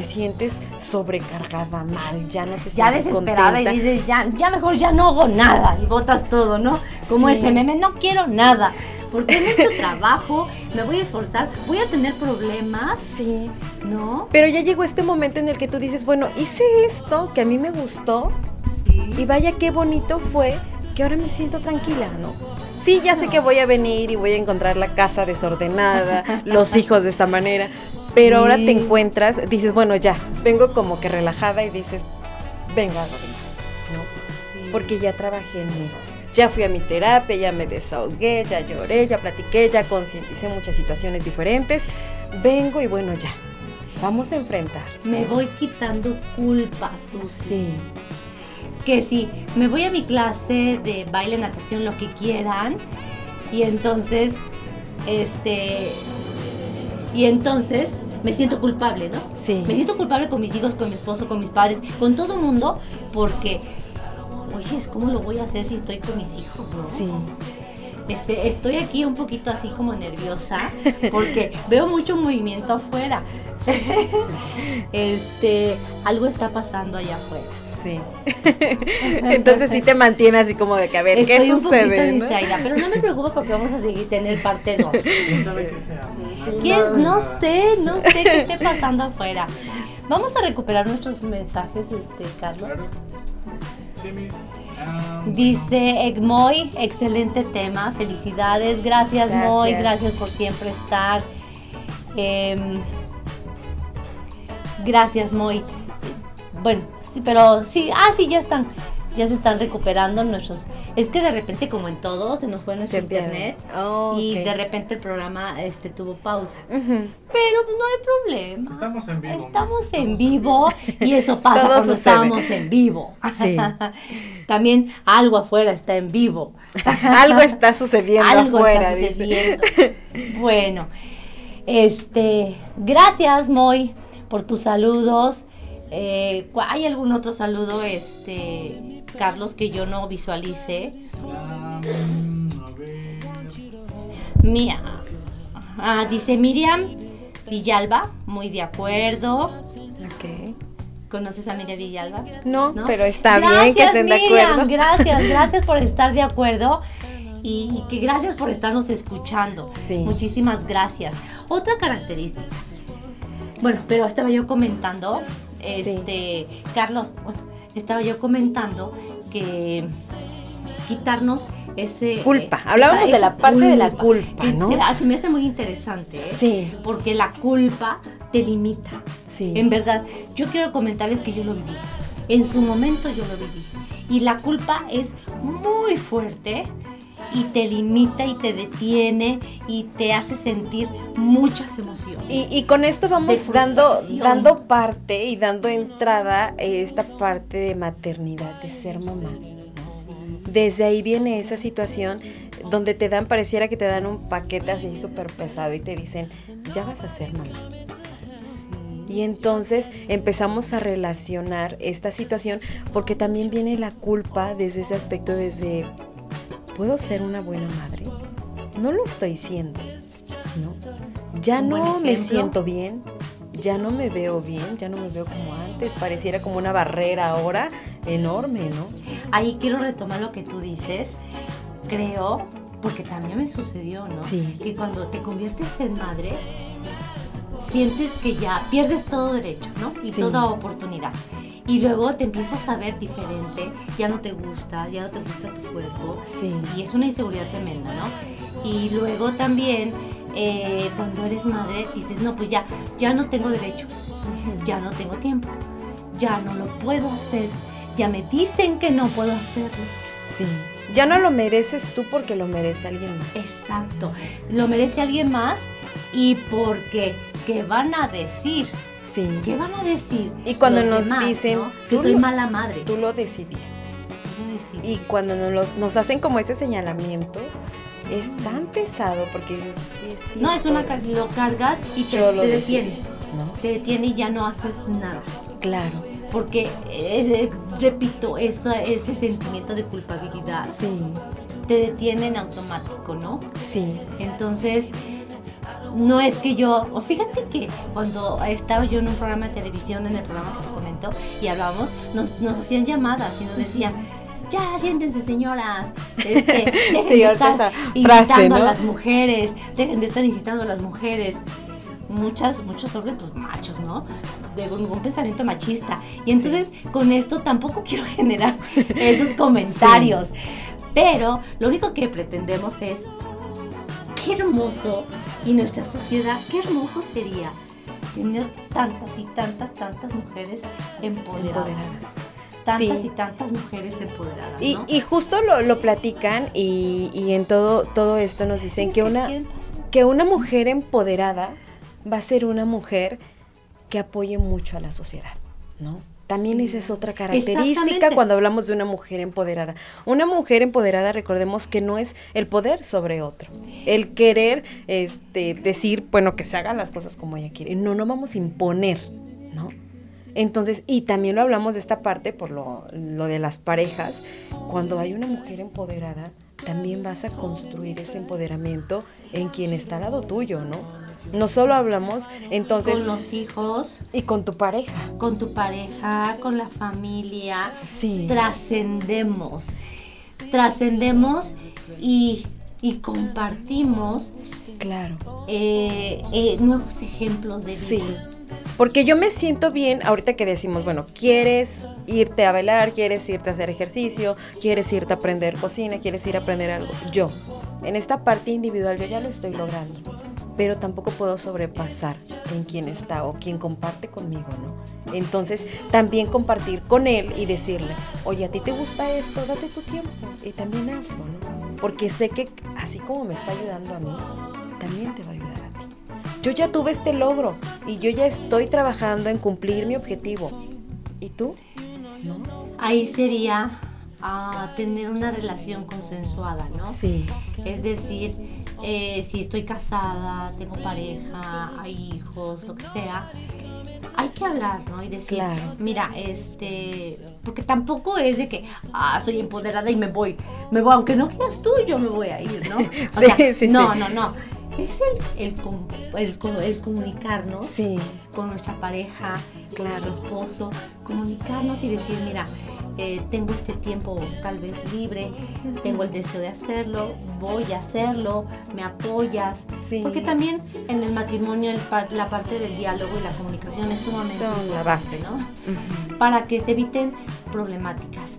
te sientes sobrecargada, mal, ya no te ya desesperada y dices, ya, ya mejor ya no hago nada y botas todo, ¿no? Como ese meme, no quiero nada. Porque hay mucho trabajo, me voy a esforzar, voy a tener problemas. Sí. ¿No? Pero ya llegó este momento en el que tú dices, bueno, hice esto que a mí me gustó. Y vaya qué bonito fue que ahora me siento tranquila, ¿no? Sí, ya sé que voy a venir y voy a encontrar la casa desordenada, los hijos de esta manera, pero ahora te encuentras, dices, bueno, ya, vengo como que relajada y dices, venga, algo más, ¿no? Porque ya trabajé en mí. Ya fui a mi terapia, ya me desahogué, ya lloré, ya platiqué, ya concienticé muchas situaciones diferentes. Vengo y bueno, ya. Vamos a enfrentar. Me voy quitando culpa, Susi. Que sí, me voy a mi clase de baile, natación, lo que quieran. Y entonces, este, y entonces me siento culpable, ¿no? Sí. Me siento culpable con mis hijos, con mi esposo, con mis padres, con todo el mundo, porque, oye, ¿cómo lo voy a hacer si estoy con mis hijos, no? Sí. Este, estoy aquí un poquito así como nerviosa porque veo mucho movimiento afuera. este, algo está pasando allá afuera. Sí. Entonces sí te mantiene así como de que a ver Estoy qué un sucede. Poquito distraída, pero no me preocupo porque vamos a seguir tener parte 2. No sabe qué sea. no, no sé, no sé qué esté pasando afuera. Vamos a recuperar nuestros mensajes, este, Carlos. Claro. Sí, mis. Ah, Dice Egmoy, excelente tema, felicidades, gracias, Gracias. Moy, gracias por siempre estar. Em, gracias Moy. Bueno, sí, pero sí, ah, sí, ya están, ya se están recuperando nuestros. Es que de repente, como en todo, se nos fue nuestro internet Oh, y de repente el programa este tuvo pausa. Pero no hay problema. Estamos en vivo. Estamos Estamos en en vivo y eso pasa cuando sucede. estamos en vivo. Sí. También algo afuera está en vivo. Algo está sucediendo Algo afuera, está dice. sucediendo. bueno, este, gracias Moy por tus saludos. Eh, ¿cu- ¿Hay algún otro saludo, este, Carlos, que yo no visualice? A ver. Mía. Ah, dice Miriam Villalba, muy de acuerdo. ¿Conoces a Miriam Villalba? No, pero está bien que estén de Miriam, acuerdo. Gracias, gracias por estar de acuerdo y, y que gracias por estarnos escuchando. Sí. Muchísimas gracias. Otra característica. Bueno, pero estaba yo comentando, este, Carlos, bueno, estaba yo comentando que quitarnos ese Culpa. eh, Hablábamos esa- de la parte de la culpa, ¿no? Se, se me hace muy interesante, ¿eh? Sí. porque la culpa te limita. Sí. En verdad, yo quiero comentarles que yo lo viví. En su momento yo lo viví. Y la culpa es muy fuerte y te limita y te detiene y te hace sentir muchas emociones. Y, y con esto vamos dando, dando parte y dando entrada a esta parte de maternidad, de ser mamá. Desde ahí viene esa situación donde te dan, pareciera que te dan un paquete así súper pesado y te dicen, ya vas a ser mamá. Y entonces empezamos a relacionar esta situación porque también viene la culpa desde ese aspecto, desde, ¿puedo ser una buena madre? No lo estoy siendo, ¿no? Ya no me siento bien, ya no me veo bien, ya no me veo como antes, pareciera como una barrera ahora enorme, ¿no? Ahí quiero retomar lo que tú dices. Creo, porque también me sucedió, ¿no? Sí. Que cuando te conviertes en madre, sientes que ya pierdes todo derecho, ¿no? Y Sí. toda oportunidad. Y luego te empiezas a ver diferente, ya no te gusta, ya no te gusta tu cuerpo. Sí. Y es una inseguridad tremenda, ¿no? Y luego también, eh, cuando eres madre, dices, no, pues ya, ya no tengo derecho, ya no tengo tiempo, ya no lo puedo hacer, ya me dicen que no puedo hacerlo. Sí. Ya no lo mereces tú porque lo merece alguien más. Exacto, lo merece alguien más y porque, ¿qué van a decir? Sí. ¿Qué van a decir? Y cuando nos demás, dicen, ¿no? que soy lo- mala madre. Tú lo decidiste. Tú decidiste. Y cuando nos, los- nos hacen como ese señalamiento, es tan pesado porque No, es una lo cargas y te, lo detiene. ¿no? Te detiene y ya no haces nada. Claro, Porque, eh, repito, esa- ese sentimiento de culpabilidad sí, te detiene en automático, ¿no? sí, Entonces, no es que yo, o fíjate que cuando estaba yo en un programa de televisión, en el programa que te comento, y hablábamos, nos, nos hacían llamadas y nos decían, ya siéntense señoras, este, dejen Sí, de estar incitando frase, ¿no? a las mujeres, dejen de estar incitando a las mujeres. Muchas, muchos hombres, pues machos, ¿no? De un, un pensamiento machista. Y entonces, con esto tampoco quiero generar esos comentarios. Pero lo único que pretendemos es qué hermoso y nuestra sociedad, qué hermoso sería tener tantas y tantas, tantas mujeres empoderadas. Empoderadas. Tantas Sí. y tantas mujeres empoderadas. Y, ¿no? y justo lo, lo platican y, y en todo, todo esto nos dicen que una, que una mujer empoderada va a ser una mujer que apoye mucho a la sociedad, ¿no? También esa es otra característica cuando hablamos de una mujer empoderada. Una mujer empoderada, recordemos que no es el poder sobre otro, el querer este, decir, bueno, que se hagan las cosas como ella quiere. No, no vamos a imponer, ¿no? Entonces, y también lo hablamos de esta parte por lo, lo de las parejas, cuando hay una mujer empoderada, también vas a construir ese empoderamiento en quien está al lado tuyo, ¿no? No solo hablamos entonces con los hijos, y con tu pareja. con tu pareja, con la familia, Sí. trascendemos. Trascendemos y, y compartimos Claro. eh, eh, nuevos ejemplos de vida. Sí. Porque yo me siento bien ahorita que decimos, bueno, quieres irte a bailar, quieres irte a hacer ejercicio, quieres irte a aprender cocina, quieres ir a aprender algo. Yo, en esta parte individual, yo ya lo estoy logrando. Pero tampoco puedo sobrepasar en quien está o quien comparte conmigo, ¿no? Entonces, también compartir con él y decirle, oye, a ti te gusta esto, date tu tiempo y también hazlo, ¿no? Porque sé que así como me está ayudando a mí, también te va a ayudar a ti. Yo ya tuve este logro y yo ya estoy trabajando en cumplir mi objetivo. ¿Y tú? ¿No? Ahí sería ah, tener una relación consensuada, ¿no? Sí, Es decir, eh, si estoy casada, tengo pareja, hay hijos, lo que sea, hay que hablar, ¿no? Y decir, Claro. mira, este, porque tampoco es de que, ah, soy empoderada y me voy, me voy, aunque no quieras tú, yo me voy a ir, ¿no? O sea, sí, no, sí. no, no. Es el, el, el, co- el comunicarnos sí, con nuestra pareja, con Claro. nuestro esposo, comunicarnos y decir, mira, eh, tengo este tiempo tal vez libre, tengo el deseo de hacerlo, voy a hacerlo, me apoyas. Sí. Porque también en el matrimonio el par- la parte del diálogo y la comunicación es sumamente Son la importante, base. ¿no? Para que se eviten problemáticas,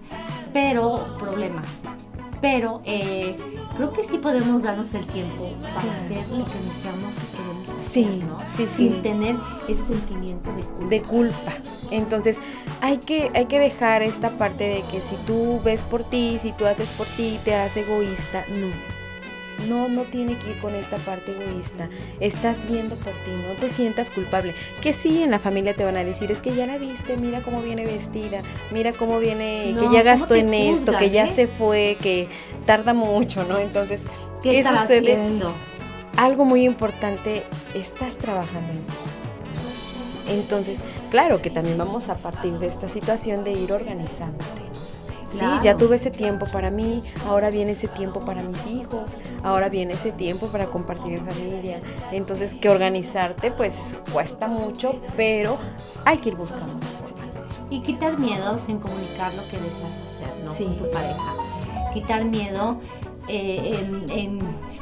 pero problemas. Pero eh, creo que sí podemos darnos el tiempo para hacer lo que deseamos y queremos hacer, Sí, ¿no? sí, sí. Sin tener ese sentimiento de culpa. de culpa. Entonces, hay que, hay que dejar esta parte de que si tú ves por ti, si tú haces por ti, te haces egoísta. No. No, no tiene que ir con esta parte egoísta. Estás viendo por ti, no te sientas culpable. Que sí, en la familia te van a decir, es que ya la viste, mira cómo viene vestida, mira cómo viene, No, que ya ¿cómo gastó en esto, que ya eh? se fue, que tarda mucho, ¿no? Entonces, ¿Qué, ¿qué sucede? haciendo? algo muy importante, estás trabajando en ti. Entonces, claro que también vamos a partir de esta situación de ir organizándote. Sí, ya tuve ese tiempo para mí, ahora viene ese tiempo para mis hijos, ahora viene ese tiempo para compartir en familia. Entonces, que organizarte pues cuesta mucho, pero hay que ir buscando la forma. Y quitar miedos en comunicar lo que deseas hacer, ¿no? Sí. Con tu pareja. Quitar miedo eh, en, en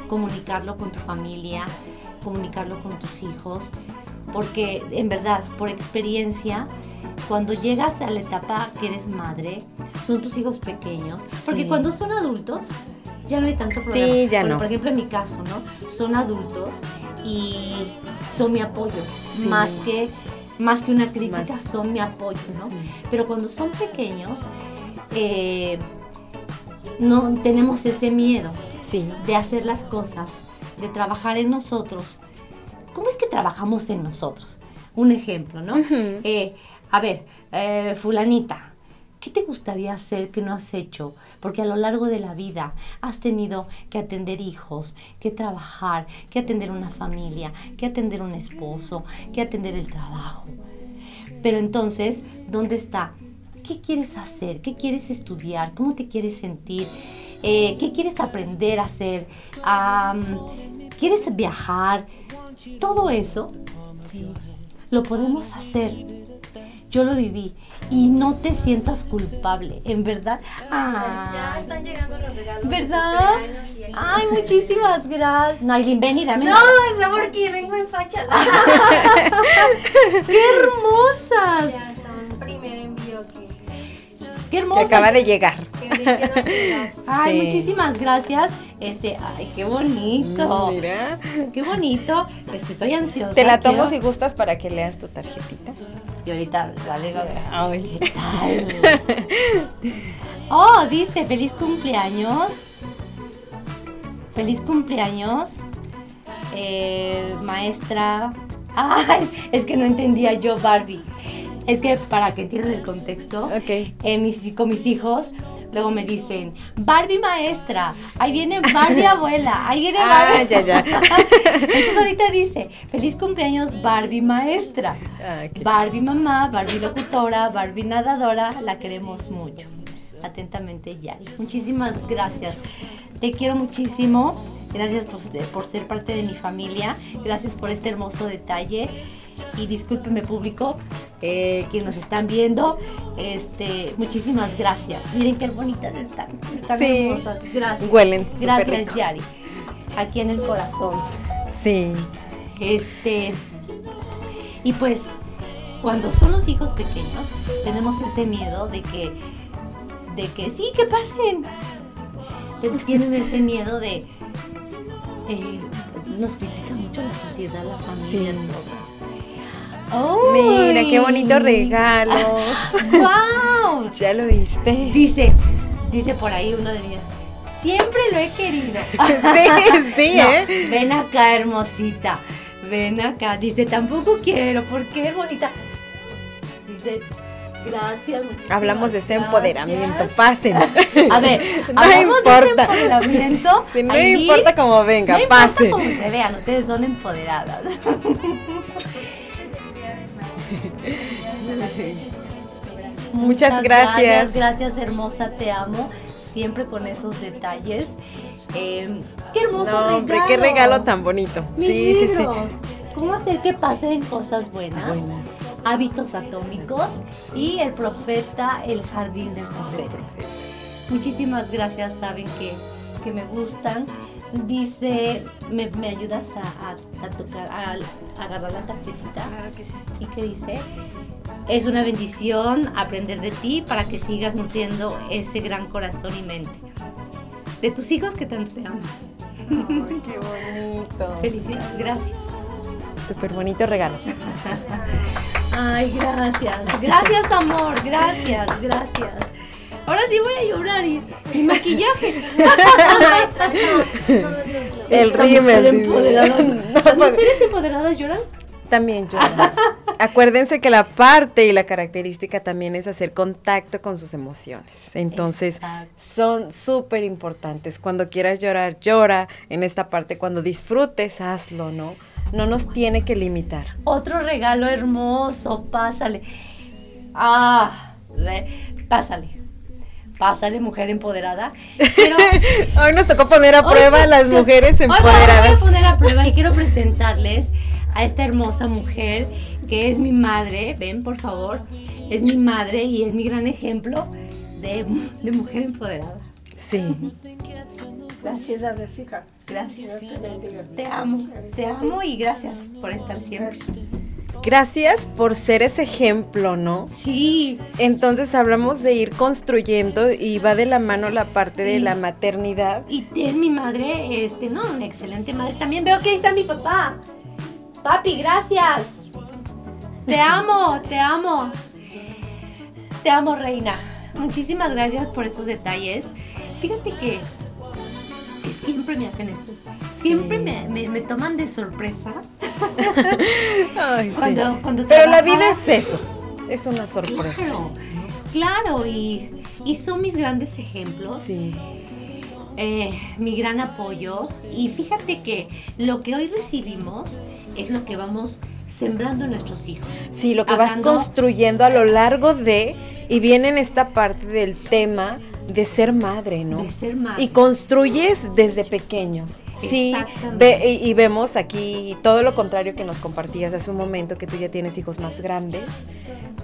comunicarlo con tu familia, comunicarlo con tus hijos. Porque en verdad, por experiencia, cuando llegas a la etapa que eres madre, son tus hijos pequeños. Porque Sí. cuando son adultos, ya no hay tanto problema. Sí, ya Bueno, no. Por ejemplo, en mi caso, ¿no? Son adultos y son mi apoyo. Sí. Más que más que una crítica, Más- son mi apoyo, ¿no? Pero cuando son pequeños, eh, no tenemos ese miedo Sí, de hacer las cosas, de trabajar en nosotros. ¿Cómo es que trabajamos en nosotros? Un ejemplo, ¿no? Eh, a ver, eh, fulanita, ¿Qué te gustaría hacer que no has hecho? Porque a lo largo de la vida has tenido que atender hijos, que trabajar, que atender una familia, que atender un esposo, que atender el trabajo. Pero entonces, ¿dónde está? ¿Qué quieres hacer? ¿Qué quieres estudiar? ¿Cómo te quieres sentir? Eh, ¿Qué quieres aprender a hacer? ¿Quieres viajar? Todo eso lo podemos hacer. Yo lo viví y no te sientas culpable, en verdad. ya están llegando los regalos. ¿Verdad? Ay, muchísimas gracias. No, Aileen, ven y dame. No, es porque vengo en facha. ¡Qué hermosas! Qué hermosas. Que acaba de llegar. Ay, muchísimas gracias. Este, ay, qué bonito. Mira. Qué bonito. Este, estoy ansiosa. Te la tomo quiero- si gustas para que leas tu tarjetita. Y ahorita, dale, dale. Ay. ¿Qué tal? Oh, dice, feliz cumpleaños. Feliz cumpleaños. Eh, maestra. Ay, es que no entendía yo Barbie. Es que para que entiendan el contexto, eh, mis, con mis hijos, luego me dicen, Barbie maestra, ahí viene Barbie abuela, ahí viene Ah, Barbie. ya, ya. Entonces ahorita dice, feliz cumpleaños Barbie maestra. Ah. Barbie mamá, Barbie locutora, Barbie nadadora, la queremos mucho. Atentamente, Yari. Muchísimas gracias. Te quiero muchísimo. Gracias por, por ser parte de mi familia. Gracias por este hermoso detalle. Y discúlpeme público, eh, que nos están viendo. Este, muchísimas gracias. Miren qué bonitas están. Están Sí. hermosas. Gracias. Huelen Gracias, rico. Yari. Aquí en el corazón. Sí. Este. Y pues, cuando son los hijos pequeños, tenemos ese miedo de que. de que sí, que pasen. Tienen ese miedo de. Eh, nos critica mucho la sociedad, la familia, Sí. Mira, qué bonito regalo. ¡Wow! ¿Ya lo viste? Dice, dice por ahí uno de mis. Siempre lo he querido. Sí, sí, No, ¿eh? Ven acá, hermosita. Ven acá. Dice, tampoco quiero. ¿Por qué, bonita? Dice, gracias. Hablamos de ese gracias. empoderamiento. Pasen. A ver, No hablamos de ese importa. empoderamiento. Sí, no importa cómo venga, no importa cómo se vean, ustedes son empoderadas. Muchas gracias. Gracias, hermosa, te amo. Siempre con esos detalles. Eh, qué hermoso No, hombre, qué regalo tan bonito. Mis Sí, sí, sí. libros. ¿Cómo hacer que pasen cosas buenas? Buenas. Hábitos atómicos y el profeta, el jardín del profeta. Muchísimas gracias, saben que, que me gustan. Dice, ¿me, me ayudas a, a- a tocar, a, a agarrar la tarjetita? Claro que sí. ¿Y qué dice? Es una bendición aprender de ti para que sigas nutriendo ese gran corazón y mente. De tus hijos que tanto te aman. Ay, qué bonito. Felicidades, gracias. Súper bonito regalo. Ay, gracias. Gracias, amor. Gracias, gracias. Ahora sí voy a llorar y maquillaje. El rímel, ¿Las pues- mujeres empoderadas lloran? También yo. Acuérdense que la parte y la característica también es hacer contacto con sus emociones. Entonces, Exacto. son súper importantes. Cuando quieras llorar, llora. En esta parte, cuando disfrutes, hazlo, ¿no? No nos tiene que limitar. Otro regalo hermoso, pásale. Ah, pásale. Pásale, mujer empoderada. Hoy nos tocó poner a Hoy prueba a las mujeres Hoy empoderadas. voy a poner a prueba y quiero presentarles a esta hermosa mujer que es mi madre. Ven, por favor. Es mi madre y es mi gran ejemplo de, de mujer empoderada. Sí. Gracias. Gracias. Te amo, te amo y gracias por estar siempre. Gracias por ser ese ejemplo, ¿no? Sí, Entonces hablamos de ir construyendo y va de la mano la parte de la maternidad. y ten mi madre, este, no, una excelente madre. También veo que ahí está mi papá. Papi, gracias. Te amo, te amo. Te amo, reina. Muchísimas gracias por estos detalles. Fíjate que, que siempre me hacen estos. Siempre Sí. me, me- me toman de sorpresa. Ay, sí. Cuando, cuando Pero la vida es eso, es una sorpresa. Claro. Claro, y, y son mis grandes ejemplos. Sí. Eh, mi gran apoyo. Y fíjate que lo que hoy recibimos es lo que vamos sembrando en nuestros hijos. Sí, lo que vas construyendo a lo largo de, y viene en esta parte del tema de ser madre, ¿no? De ser madre. Y construyes desde pequeños. Sí, ve- y, y vemos aquí todo lo contrario que nos compartías hace un momento, que tú ya tienes hijos más grandes.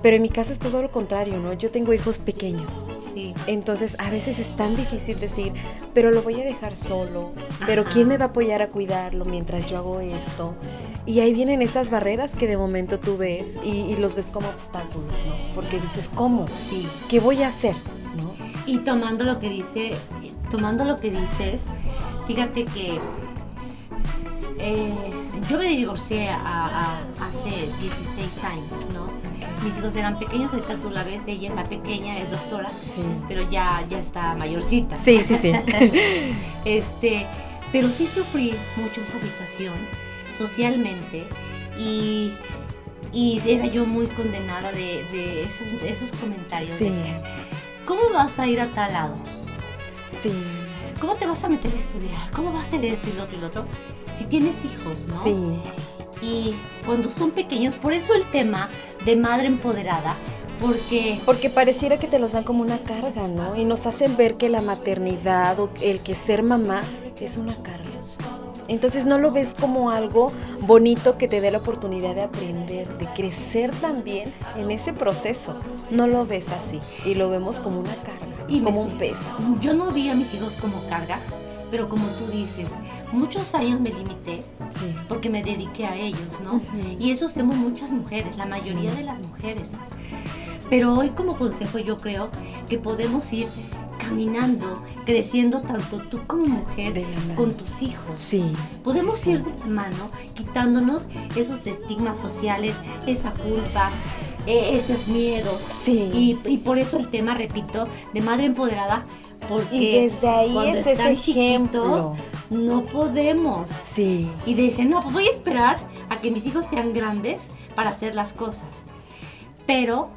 Pero en mi caso es todo lo contrario, ¿no? Yo tengo hijos pequeños. Sí. Entonces a veces es tan difícil decir, pero lo voy a dejar solo, pero Ajá. ¿quién me va a apoyar a cuidarlo mientras yo hago esto? Y ahí vienen esas barreras que de momento tú ves y, y los ves como obstáculos, ¿no? Porque dices, ¿cómo? Sí. ¿Qué voy a hacer? Y tomando lo que dice, tomando lo que dices, fíjate que eh, yo me divorcié a- a- hace 16 años, ¿no? Mis hijos eran pequeños, ahorita tú la ves, ella es la pequeña, es doctora, Sí. pero ya, ya está mayorcita. Sí, sí, sí. este, pero sí sufrí mucho esa situación socialmente y, y era yo muy condenada de, de esos, de esos comentarios. Sí. de ¿Cómo vas a ir a tal lado? Sí. ¿Cómo te vas a meter a estudiar? ¿Cómo vas a hacer esto y lo otro y lo otro? Si tienes hijos, ¿no? Sí. Y cuando son pequeños, por eso el tema de madre empoderada, porque Porque pareciera que te los dan como una carga, ¿no? Y nos hacen ver que la maternidad o el que ser mamá es una carga. Entonces no lo ves como algo bonito que te dé la oportunidad de aprender, de crecer también en ese proceso. No lo ves así y lo vemos como una carga, Y como un peso. Yo no vi a mis hijos como carga, pero como tú dices, muchos años me limité Sí. porque me dediqué a ellos, ¿no? Y eso hacemos muchas mujeres, la mayoría de las mujeres. Pero hoy como consejo yo creo que podemos ir caminando, creciendo tanto tú como mujer con tus hijos. Sí. Podemos sí, sí. ir de la mano quitándonos esos estigmas sociales, esa culpa, eh, esos miedos. Sí. Y, y por eso el tema, repito, de madre empoderada, porque Y desde ahí es ese ejemplo. no podemos. Sí. Y dicen, no, pues voy a esperar a que mis hijos sean grandes para hacer las cosas. Pero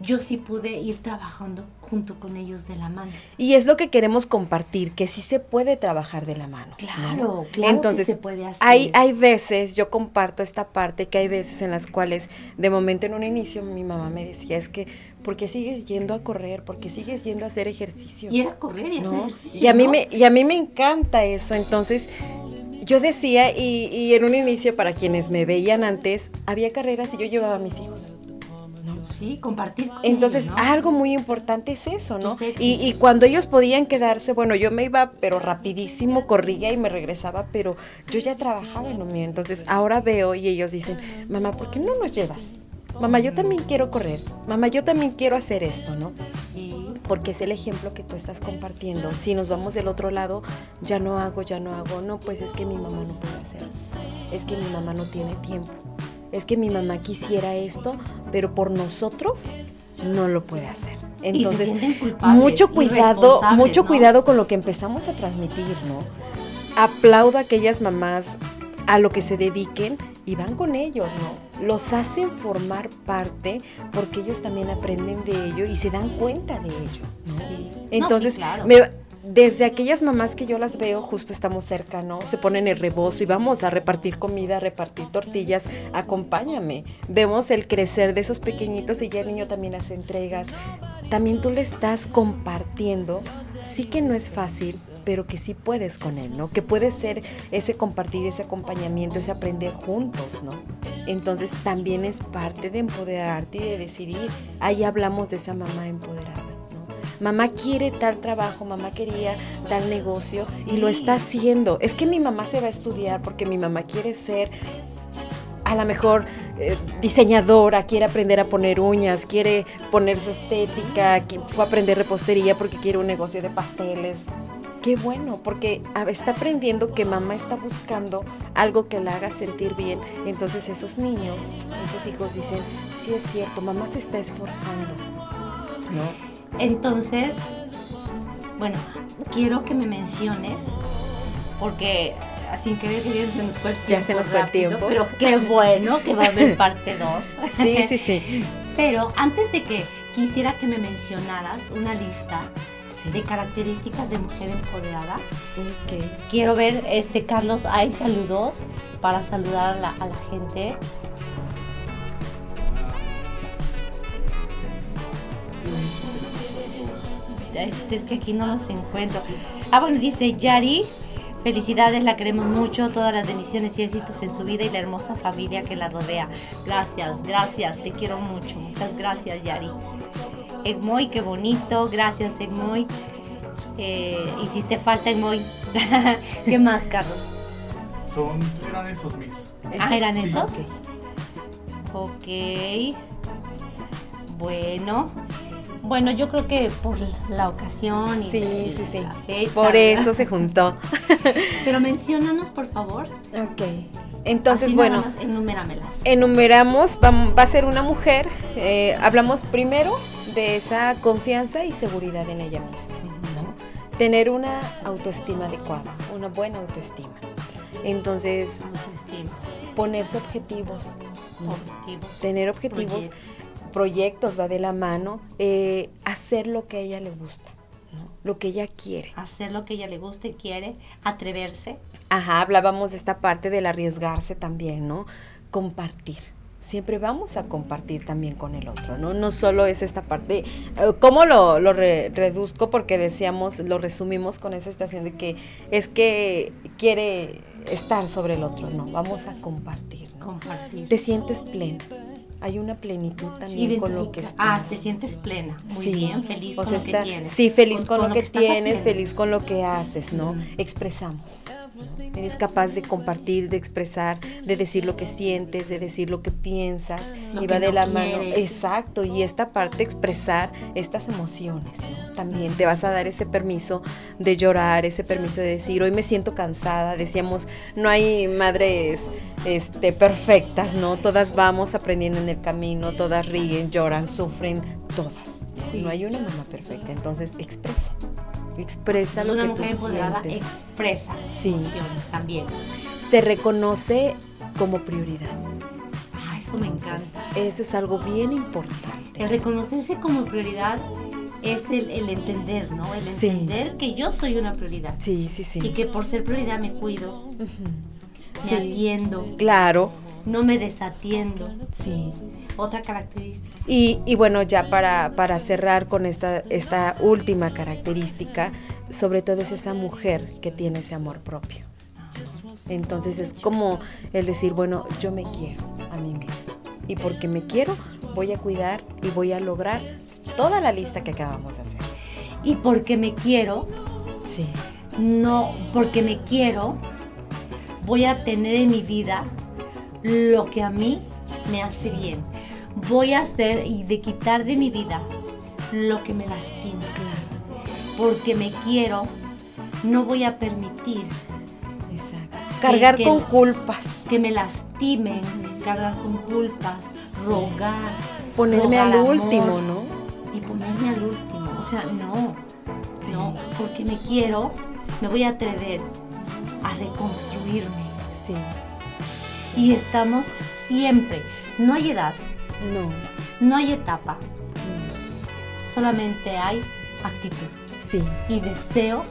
yo sí pude ir trabajando junto con ellos de la mano. Y es lo que queremos compartir, que sí se puede trabajar de la mano. ¿no? Claro, claro Entonces, que se puede hacer. Hay, hay veces, yo comparto esta parte, que hay veces en las cuales, de momento en un inicio, mi mamá me decía, es que, ¿por qué sigues yendo a correr? ¿Por qué sigues yendo a hacer ejercicio? y era correr y hacer ejercicio. Y a mí ¿no? me, y a mí me encanta eso. Entonces, yo decía, y, y en un inicio, para quienes me veían antes, había carreras y yo llevaba a mis hijos. Sí, compartir con Entonces, ellos, ¿no? algo muy importante es eso, ¿no? Y, y cuando ellos podían quedarse, bueno, yo me iba, pero rapidísimo, corría y me regresaba, pero yo ya trabajaba en lo mío. Entonces, ahora veo y ellos dicen, mamá, ¿por qué no nos llevas? Mamá, yo también quiero correr. Mamá, yo también quiero hacer esto, ¿no? Porque es el ejemplo que tú estás compartiendo. Si nos vamos del otro lado, ya no hago, ya no hago. No, pues es que mi mamá no puede hacer. Es que mi mamá no tiene tiempo. Es que mi mamá quisiera esto, pero por nosotros no lo puede hacer. Entonces, mucho cuidado, mucho ¿no? cuidado con lo que empezamos a transmitir, ¿no? Aplaudo a aquellas mamás a lo que se dediquen y van con ellos, ¿no? Los hacen formar parte porque ellos también aprenden de ello y se dan cuenta de ello. ¿no? Sí. No, Entonces, sí, claro. me- desde aquellas mamás que yo las veo, justo estamos cerca, ¿no? Se ponen el rebozo y vamos a repartir comida, a repartir tortillas, acompáñame. Vemos el crecer de esos pequeñitos y ya el niño también hace entregas. También tú le estás compartiendo, sí que no es fácil, pero que sí puedes con él, ¿no? Que puede ser ese compartir, ese acompañamiento, ese aprender juntos, ¿no? Entonces también es parte de empoderarte y de decidir. Ahí hablamos de esa mamá empoderada. Mamá quiere tal trabajo, mamá quería tal negocio y lo está haciendo. Es que mi mamá se va a estudiar porque mi mamá quiere ser a lo mejor eh, diseñadora, quiere aprender a poner uñas, quiere poner su estética, fue a aprender repostería porque quiere un negocio de pasteles. Qué bueno, porque está aprendiendo que mamá está buscando algo que la haga sentir bien. Entonces esos niños, esos hijos dicen, sí es cierto, mamá se está esforzando. ¿No? Entonces, bueno, quiero que me menciones, porque sin querer queriendo se nos fue el tiempo. Ya se nos fue el tiempo. Pero qué bueno que va a haber parte 2. Sí, sí, sí. Pero antes de que quisiera que me mencionaras una lista Sí. de características de mujer empoderada. Ok. Quiero ver, este Carlos, hay saludos para saludar a la, a la gente. Este, es que aquí no los encuentro. Ah, bueno, dice Yari. Felicidades, la queremos mucho, todas las bendiciones y éxitos en su vida y la hermosa familia que la rodea. Gracias, gracias, te quiero mucho. Muchas gracias, Yari. Egmoy, qué bonito. Gracias, Egmoy. Eh, hiciste falta, Egmoy. ¿Qué más, Carlos? Son, eran esos mis. Ah, ¿eran Sí. esos? Ok. Bueno. Bueno, yo creo que por la ocasión y Sí, sí, sí. la fecha, Por ¿verdad? eso se juntó. Pero menciónanos, por favor. Ok. Entonces, Así bueno, enuméramelas. enumeramos, va a ser una mujer, eh, hablamos primero de esa confianza y seguridad en ella misma, ¿no? Tener una autoestima adecuada, una buena autoestima. Entonces, Autoestima, ponerse objetivos, objetivos. tener objetivos, proyectos. Proyectos va de la mano, eh, hacer lo que a ella le gusta, ¿no? lo que ella quiere. Hacer lo que ella le guste y quiere, atreverse. Ajá, hablábamos de esta parte del arriesgarse también, ¿no? Compartir. Siempre vamos a compartir también con el otro, ¿no? No solo es esta parte, eh, ¿cómo lo, lo re- reduzco? Porque decíamos, lo resumimos con esa situación de que es que quiere estar sobre el otro, no, vamos a compartir, ¿no? Compartir. Te sientes pleno, hay una plenitud también con lo que estás. Ah, te sientes plena. Muy Sí, bien, feliz o con lo que tienes. Sí, feliz con, lo que, tienes, haciendo. feliz con lo que haces, ¿no? Expresamos. Eres capaz de compartir, de expresar, de decir lo que sientes, de decir lo que piensas. Lo y que va de la mano. Exacto. Y esta parte, expresar estas emociones. ¿no? También te vas a dar ese permiso de llorar, ese permiso de decir, hoy me siento cansada. Decíamos, no hay madres este, perfectas, ¿no? Todas vamos aprendiendo en el camino, todas ríen, lloran, sufren, todas. Sí. No hay una mamá perfecta, entonces expresa. Expresa Es lo una que mujer tú empoderada sientes. expresa Sí. emociones también. Se reconoce como prioridad. Ah, eso me encanta. Eso es algo bien importante. El reconocerse como prioridad es el, el entender, ¿no? El Sí. entender que yo soy una prioridad. Sí, sí, sí. Y que por ser prioridad me cuido, me Sí. atiendo, Claro, no me desatiendo. sí. Otra característica. Y, y bueno, ya para, para cerrar con esta, esta última característica, sobre todo es esa mujer que tiene ese amor propio. Entonces es como el decir, bueno, yo me quiero a mí misma. Y porque me quiero, voy a cuidar y voy a lograr toda la lista que acabamos de hacer. Y porque me quiero, Sí, no, porque me quiero, voy a tener en mi vida lo que a mí me hace bien. Voy a hacer y de quitar de mi vida lo que me lastima. Porque me quiero, no voy a permitir exacto. Cargar que- con culpas, que me lastimen, cargar con culpas, rogar. ponerme rogar al amor último, ¿no? Y ponerme al último. O sea, no. Sí. No, porque me quiero, me voy a atrever a reconstruirme. Sí, Y estamos siempre, no hay edad, no, no hay etapa, no. solamente hay actitud sí. y deseo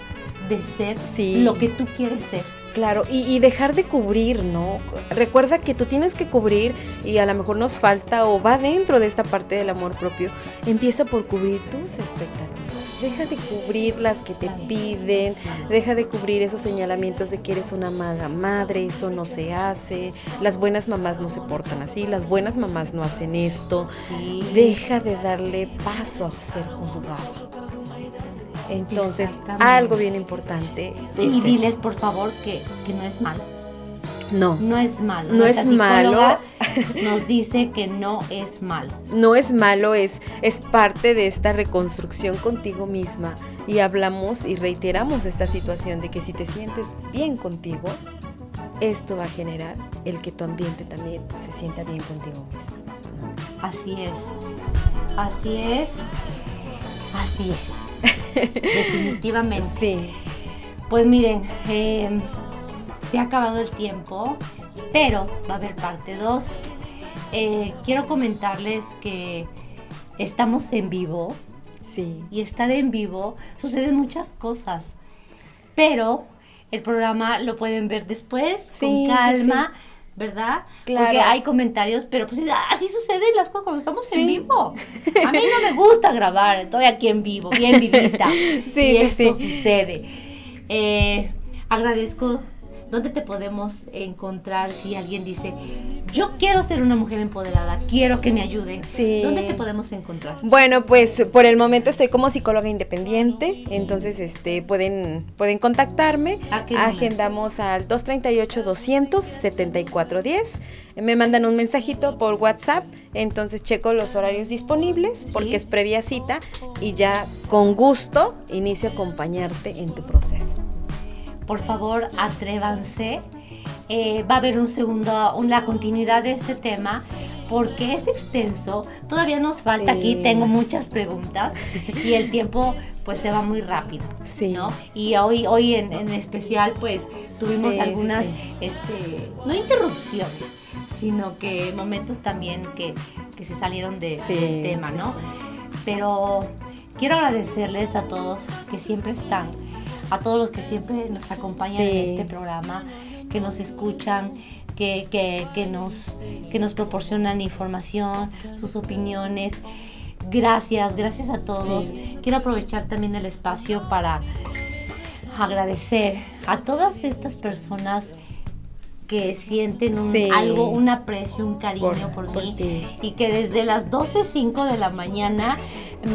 de ser Sí. lo que tú quieres ser. Claro, y, y dejar de cubrir, ¿no? Recuerda que tú tienes que cubrir y a lo mejor nos falta o va dentro de esta parte del amor propio. Empieza por cubrir tus expectativas. Deja de cubrir las que te piden, deja de cubrir esos señalamientos de que eres una mala madre, eso no se hace, las buenas mamás no se portan así, las buenas mamás no hacen esto. Sí. Deja de darle paso a ser juzgada. Entonces, algo bien importante. Y es diles eso. por favor que, que no es malo. No, No es malo. No Nuestra es malo. Nos dice que no es malo. no es malo, es, es parte de esta reconstrucción contigo misma. Y hablamos y reiteramos esta situación de que si te sientes bien contigo, esto va a generar el que tu ambiente también se sienta bien contigo mismo. ¿no? Así es. Así es. Así es. Definitivamente. Sí, Pues miren, eh, se ha acabado el tiempo, pero va a haber parte 2. quiero comentarles que estamos en vivo. Sí. Y estar en vivo suceden muchas cosas. Pero el programa lo pueden ver después, Sí, con calma, ¿verdad? Claro. Porque hay comentarios, pero pues así suceden las cosas cuando estamos en vivo. A mí no me gusta grabar, estoy aquí en vivo, bien vivita. Sí, y sí, esto sí. sucede. Eh, agradezco. ¿Dónde te podemos encontrar si alguien dice, yo quiero ser una mujer empoderada, quiero que me ayuden? Sí. ¿Dónde te podemos encontrar? Bueno, pues por el momento estoy como psicóloga independiente, entonces este pueden pueden contactarme. ¿A qué? Agendamos al 238 200 7410. Me mandan un mensajito por WhatsApp, entonces checo los horarios disponibles Sí. porque es previa cita y ya con gusto inicio a acompañarte en tu proceso. Por favor atrévanse. Eh, va a haber un segundo, una continuidad de este tema porque es extenso. Todavía nos falta Sí. aquí, tengo muchas preguntas y el tiempo pues se va muy rápido. Sí. ¿no? Y hoy, hoy en, en especial pues tuvimos Sí, algunas, este, no interrupciones, sino que momentos también que, que se salieron de- del tema, ¿no? Pero quiero agradecerles a todos que siempre están, a todos los que siempre nos acompañan en Sí. este programa, que nos escuchan, que, que- que nos, que nos proporcionan información, sus opiniones. Gracias, gracias a todos. Sí. Quiero aprovechar también el espacio para agradecer a todas estas personas que sienten un, Sí. algo, un aprecio, un cariño Por- por, por mí ti. y que desde las 12.05 de la mañana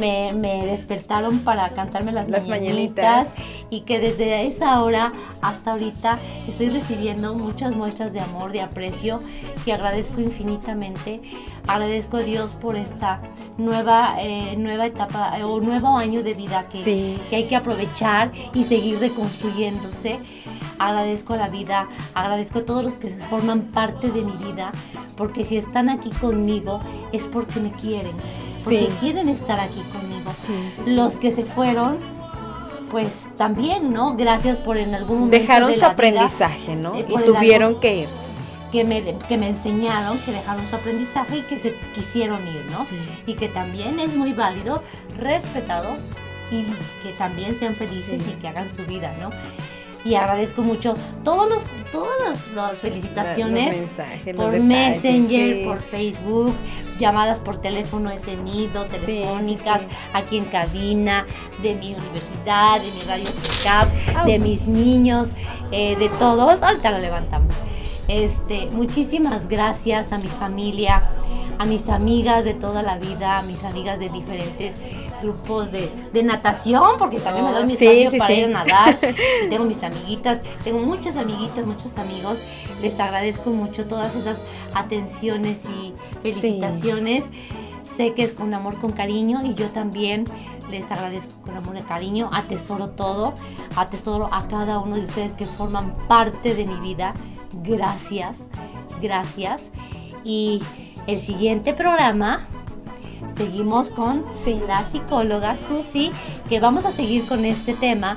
me, me despertaron para cantarme las, Las mañanitas, mañanitas. Y que desde esa hora hasta ahorita estoy recibiendo muchas muestras de amor, de aprecio, que agradezco infinitamente. Agradezco a Dios por esta nueva, eh, nueva etapa eh, o nuevo año de vida que, Sí. que hay que aprovechar y seguir reconstruyéndose. Agradezco a la vida, agradezco a todos los que forman parte de mi vida, porque si están aquí conmigo es porque me quieren, porque Sí. quieren estar aquí conmigo. Sí. Los que se fueron, pues también, ¿no? Gracias por en algún momento Dejaron de su la vida, aprendizaje, ¿no? eh, Y tuvieron que irse. que me, que me enseñaron, que dejaron su aprendizaje y que se quisieron ir, ¿no? Sí. Y que también es muy válido, respetado y que también sean felices Sí. y que hagan su vida, ¿no? Y agradezco mucho todos los, todas las, las felicitaciones Los mensajes, los por detalles, Messenger, sí. por Facebook, llamadas por teléfono he tenido, sí, telefónicas, sí. aquí en cabina, de mi universidad, de mi radio CECAP, Au. de mis niños, eh, de todos. Ahorita lo levantamos. Este, muchísimas gracias a mi familia, a mis amigas de toda la vida, a mis amigas de diferentes grupos de, de natación, porque también me doy mi Sí, espacio sí, para sí. ir a nadar. Y tengo mis amiguitas, tengo muchas amiguitas, muchos amigos. Les agradezco mucho todas esas atenciones y felicitaciones. Sé que es con amor, con cariño y yo también les agradezco con amor y cariño. Atesoro todo, atesoro a cada uno de ustedes que forman parte de mi vida. Gracias, gracias. Y el siguiente programa seguimos con Sí. la psicóloga Susi, que vamos a seguir con este tema,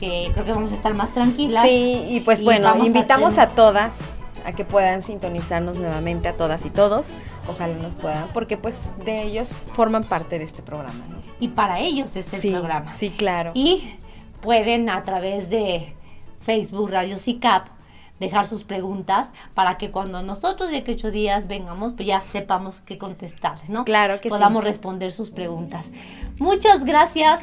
que creo que vamos a estar más tranquilas. Sí, y pues Y bueno, a invitamos a, todas a que puedan sintonizarnos nuevamente a todas y todos. Ojalá nos puedan, porque pues de ellos forman parte de este programa. ¿no? Y para ellos es el sí, programa. Sí, claro. Y pueden a través de Facebook Radio CICAP dejar sus preguntas para que cuando nosotros de que ocho días vengamos, pues ya sepamos qué contestarles, ¿no? Claro que sí. Podamos responder sus preguntas. Muchas gracias,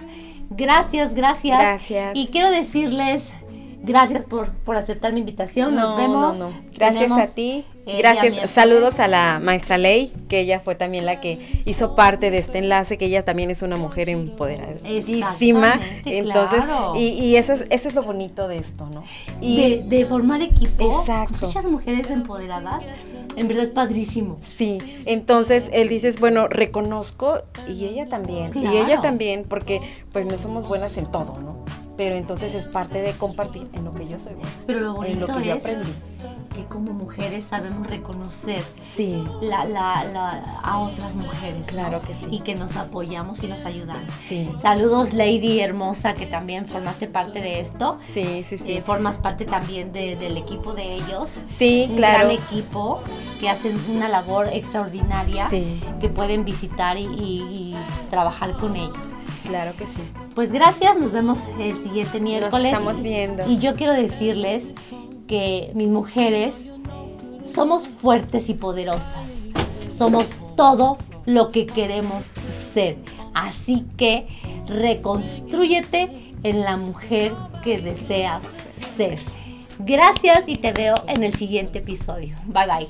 gracias, gracias. Gracias. Y quiero decirles gracias por, por aceptar mi invitación. Nos No, vemos. no, no. Gracias Tenemos, a ti. Gracias. Saludos a la maestra Ley, que ella fue también la que hizo parte de este enlace, que ella también es una mujer empoderadísima. Entonces, claro. y, y eso, es, eso es lo bonito de esto, ¿no? Y de, de formar equipo. Exacto. Muchas mujeres empoderadas. En verdad es padrísimo. Sí, entonces él dices, bueno, reconozco y ella también, y ella también, porque pues no somos buenas en todo, ¿no? Pero entonces es parte de compartir en lo que yo soy buena. Pero lo en bonito lo que yo es aprendí. que como mujeres sabemos reconocer Sí, la, la- la- a otras mujeres. ¿no? Claro que sí. Y que nos apoyamos y nos ayudamos. sí, Saludos Lady Hermosa, que también formaste parte de esto. sí, sí, sí. Eh, formas parte también de- del equipo de ellos. Sí, un claro. gran equipo que hacen una labor extraordinaria Sí. que pueden visitar y, y- y trabajar con ellos. Claro que sí. Pues gracias, nos vemos el siguiente miércoles. Nos estamos viendo. Y yo quiero decirles que mis mujeres somos fuertes y poderosas. Somos todo lo que queremos ser. Así que reconstrúyete en la mujer que deseas ser. Gracias y te veo en el siguiente episodio. Bye bye.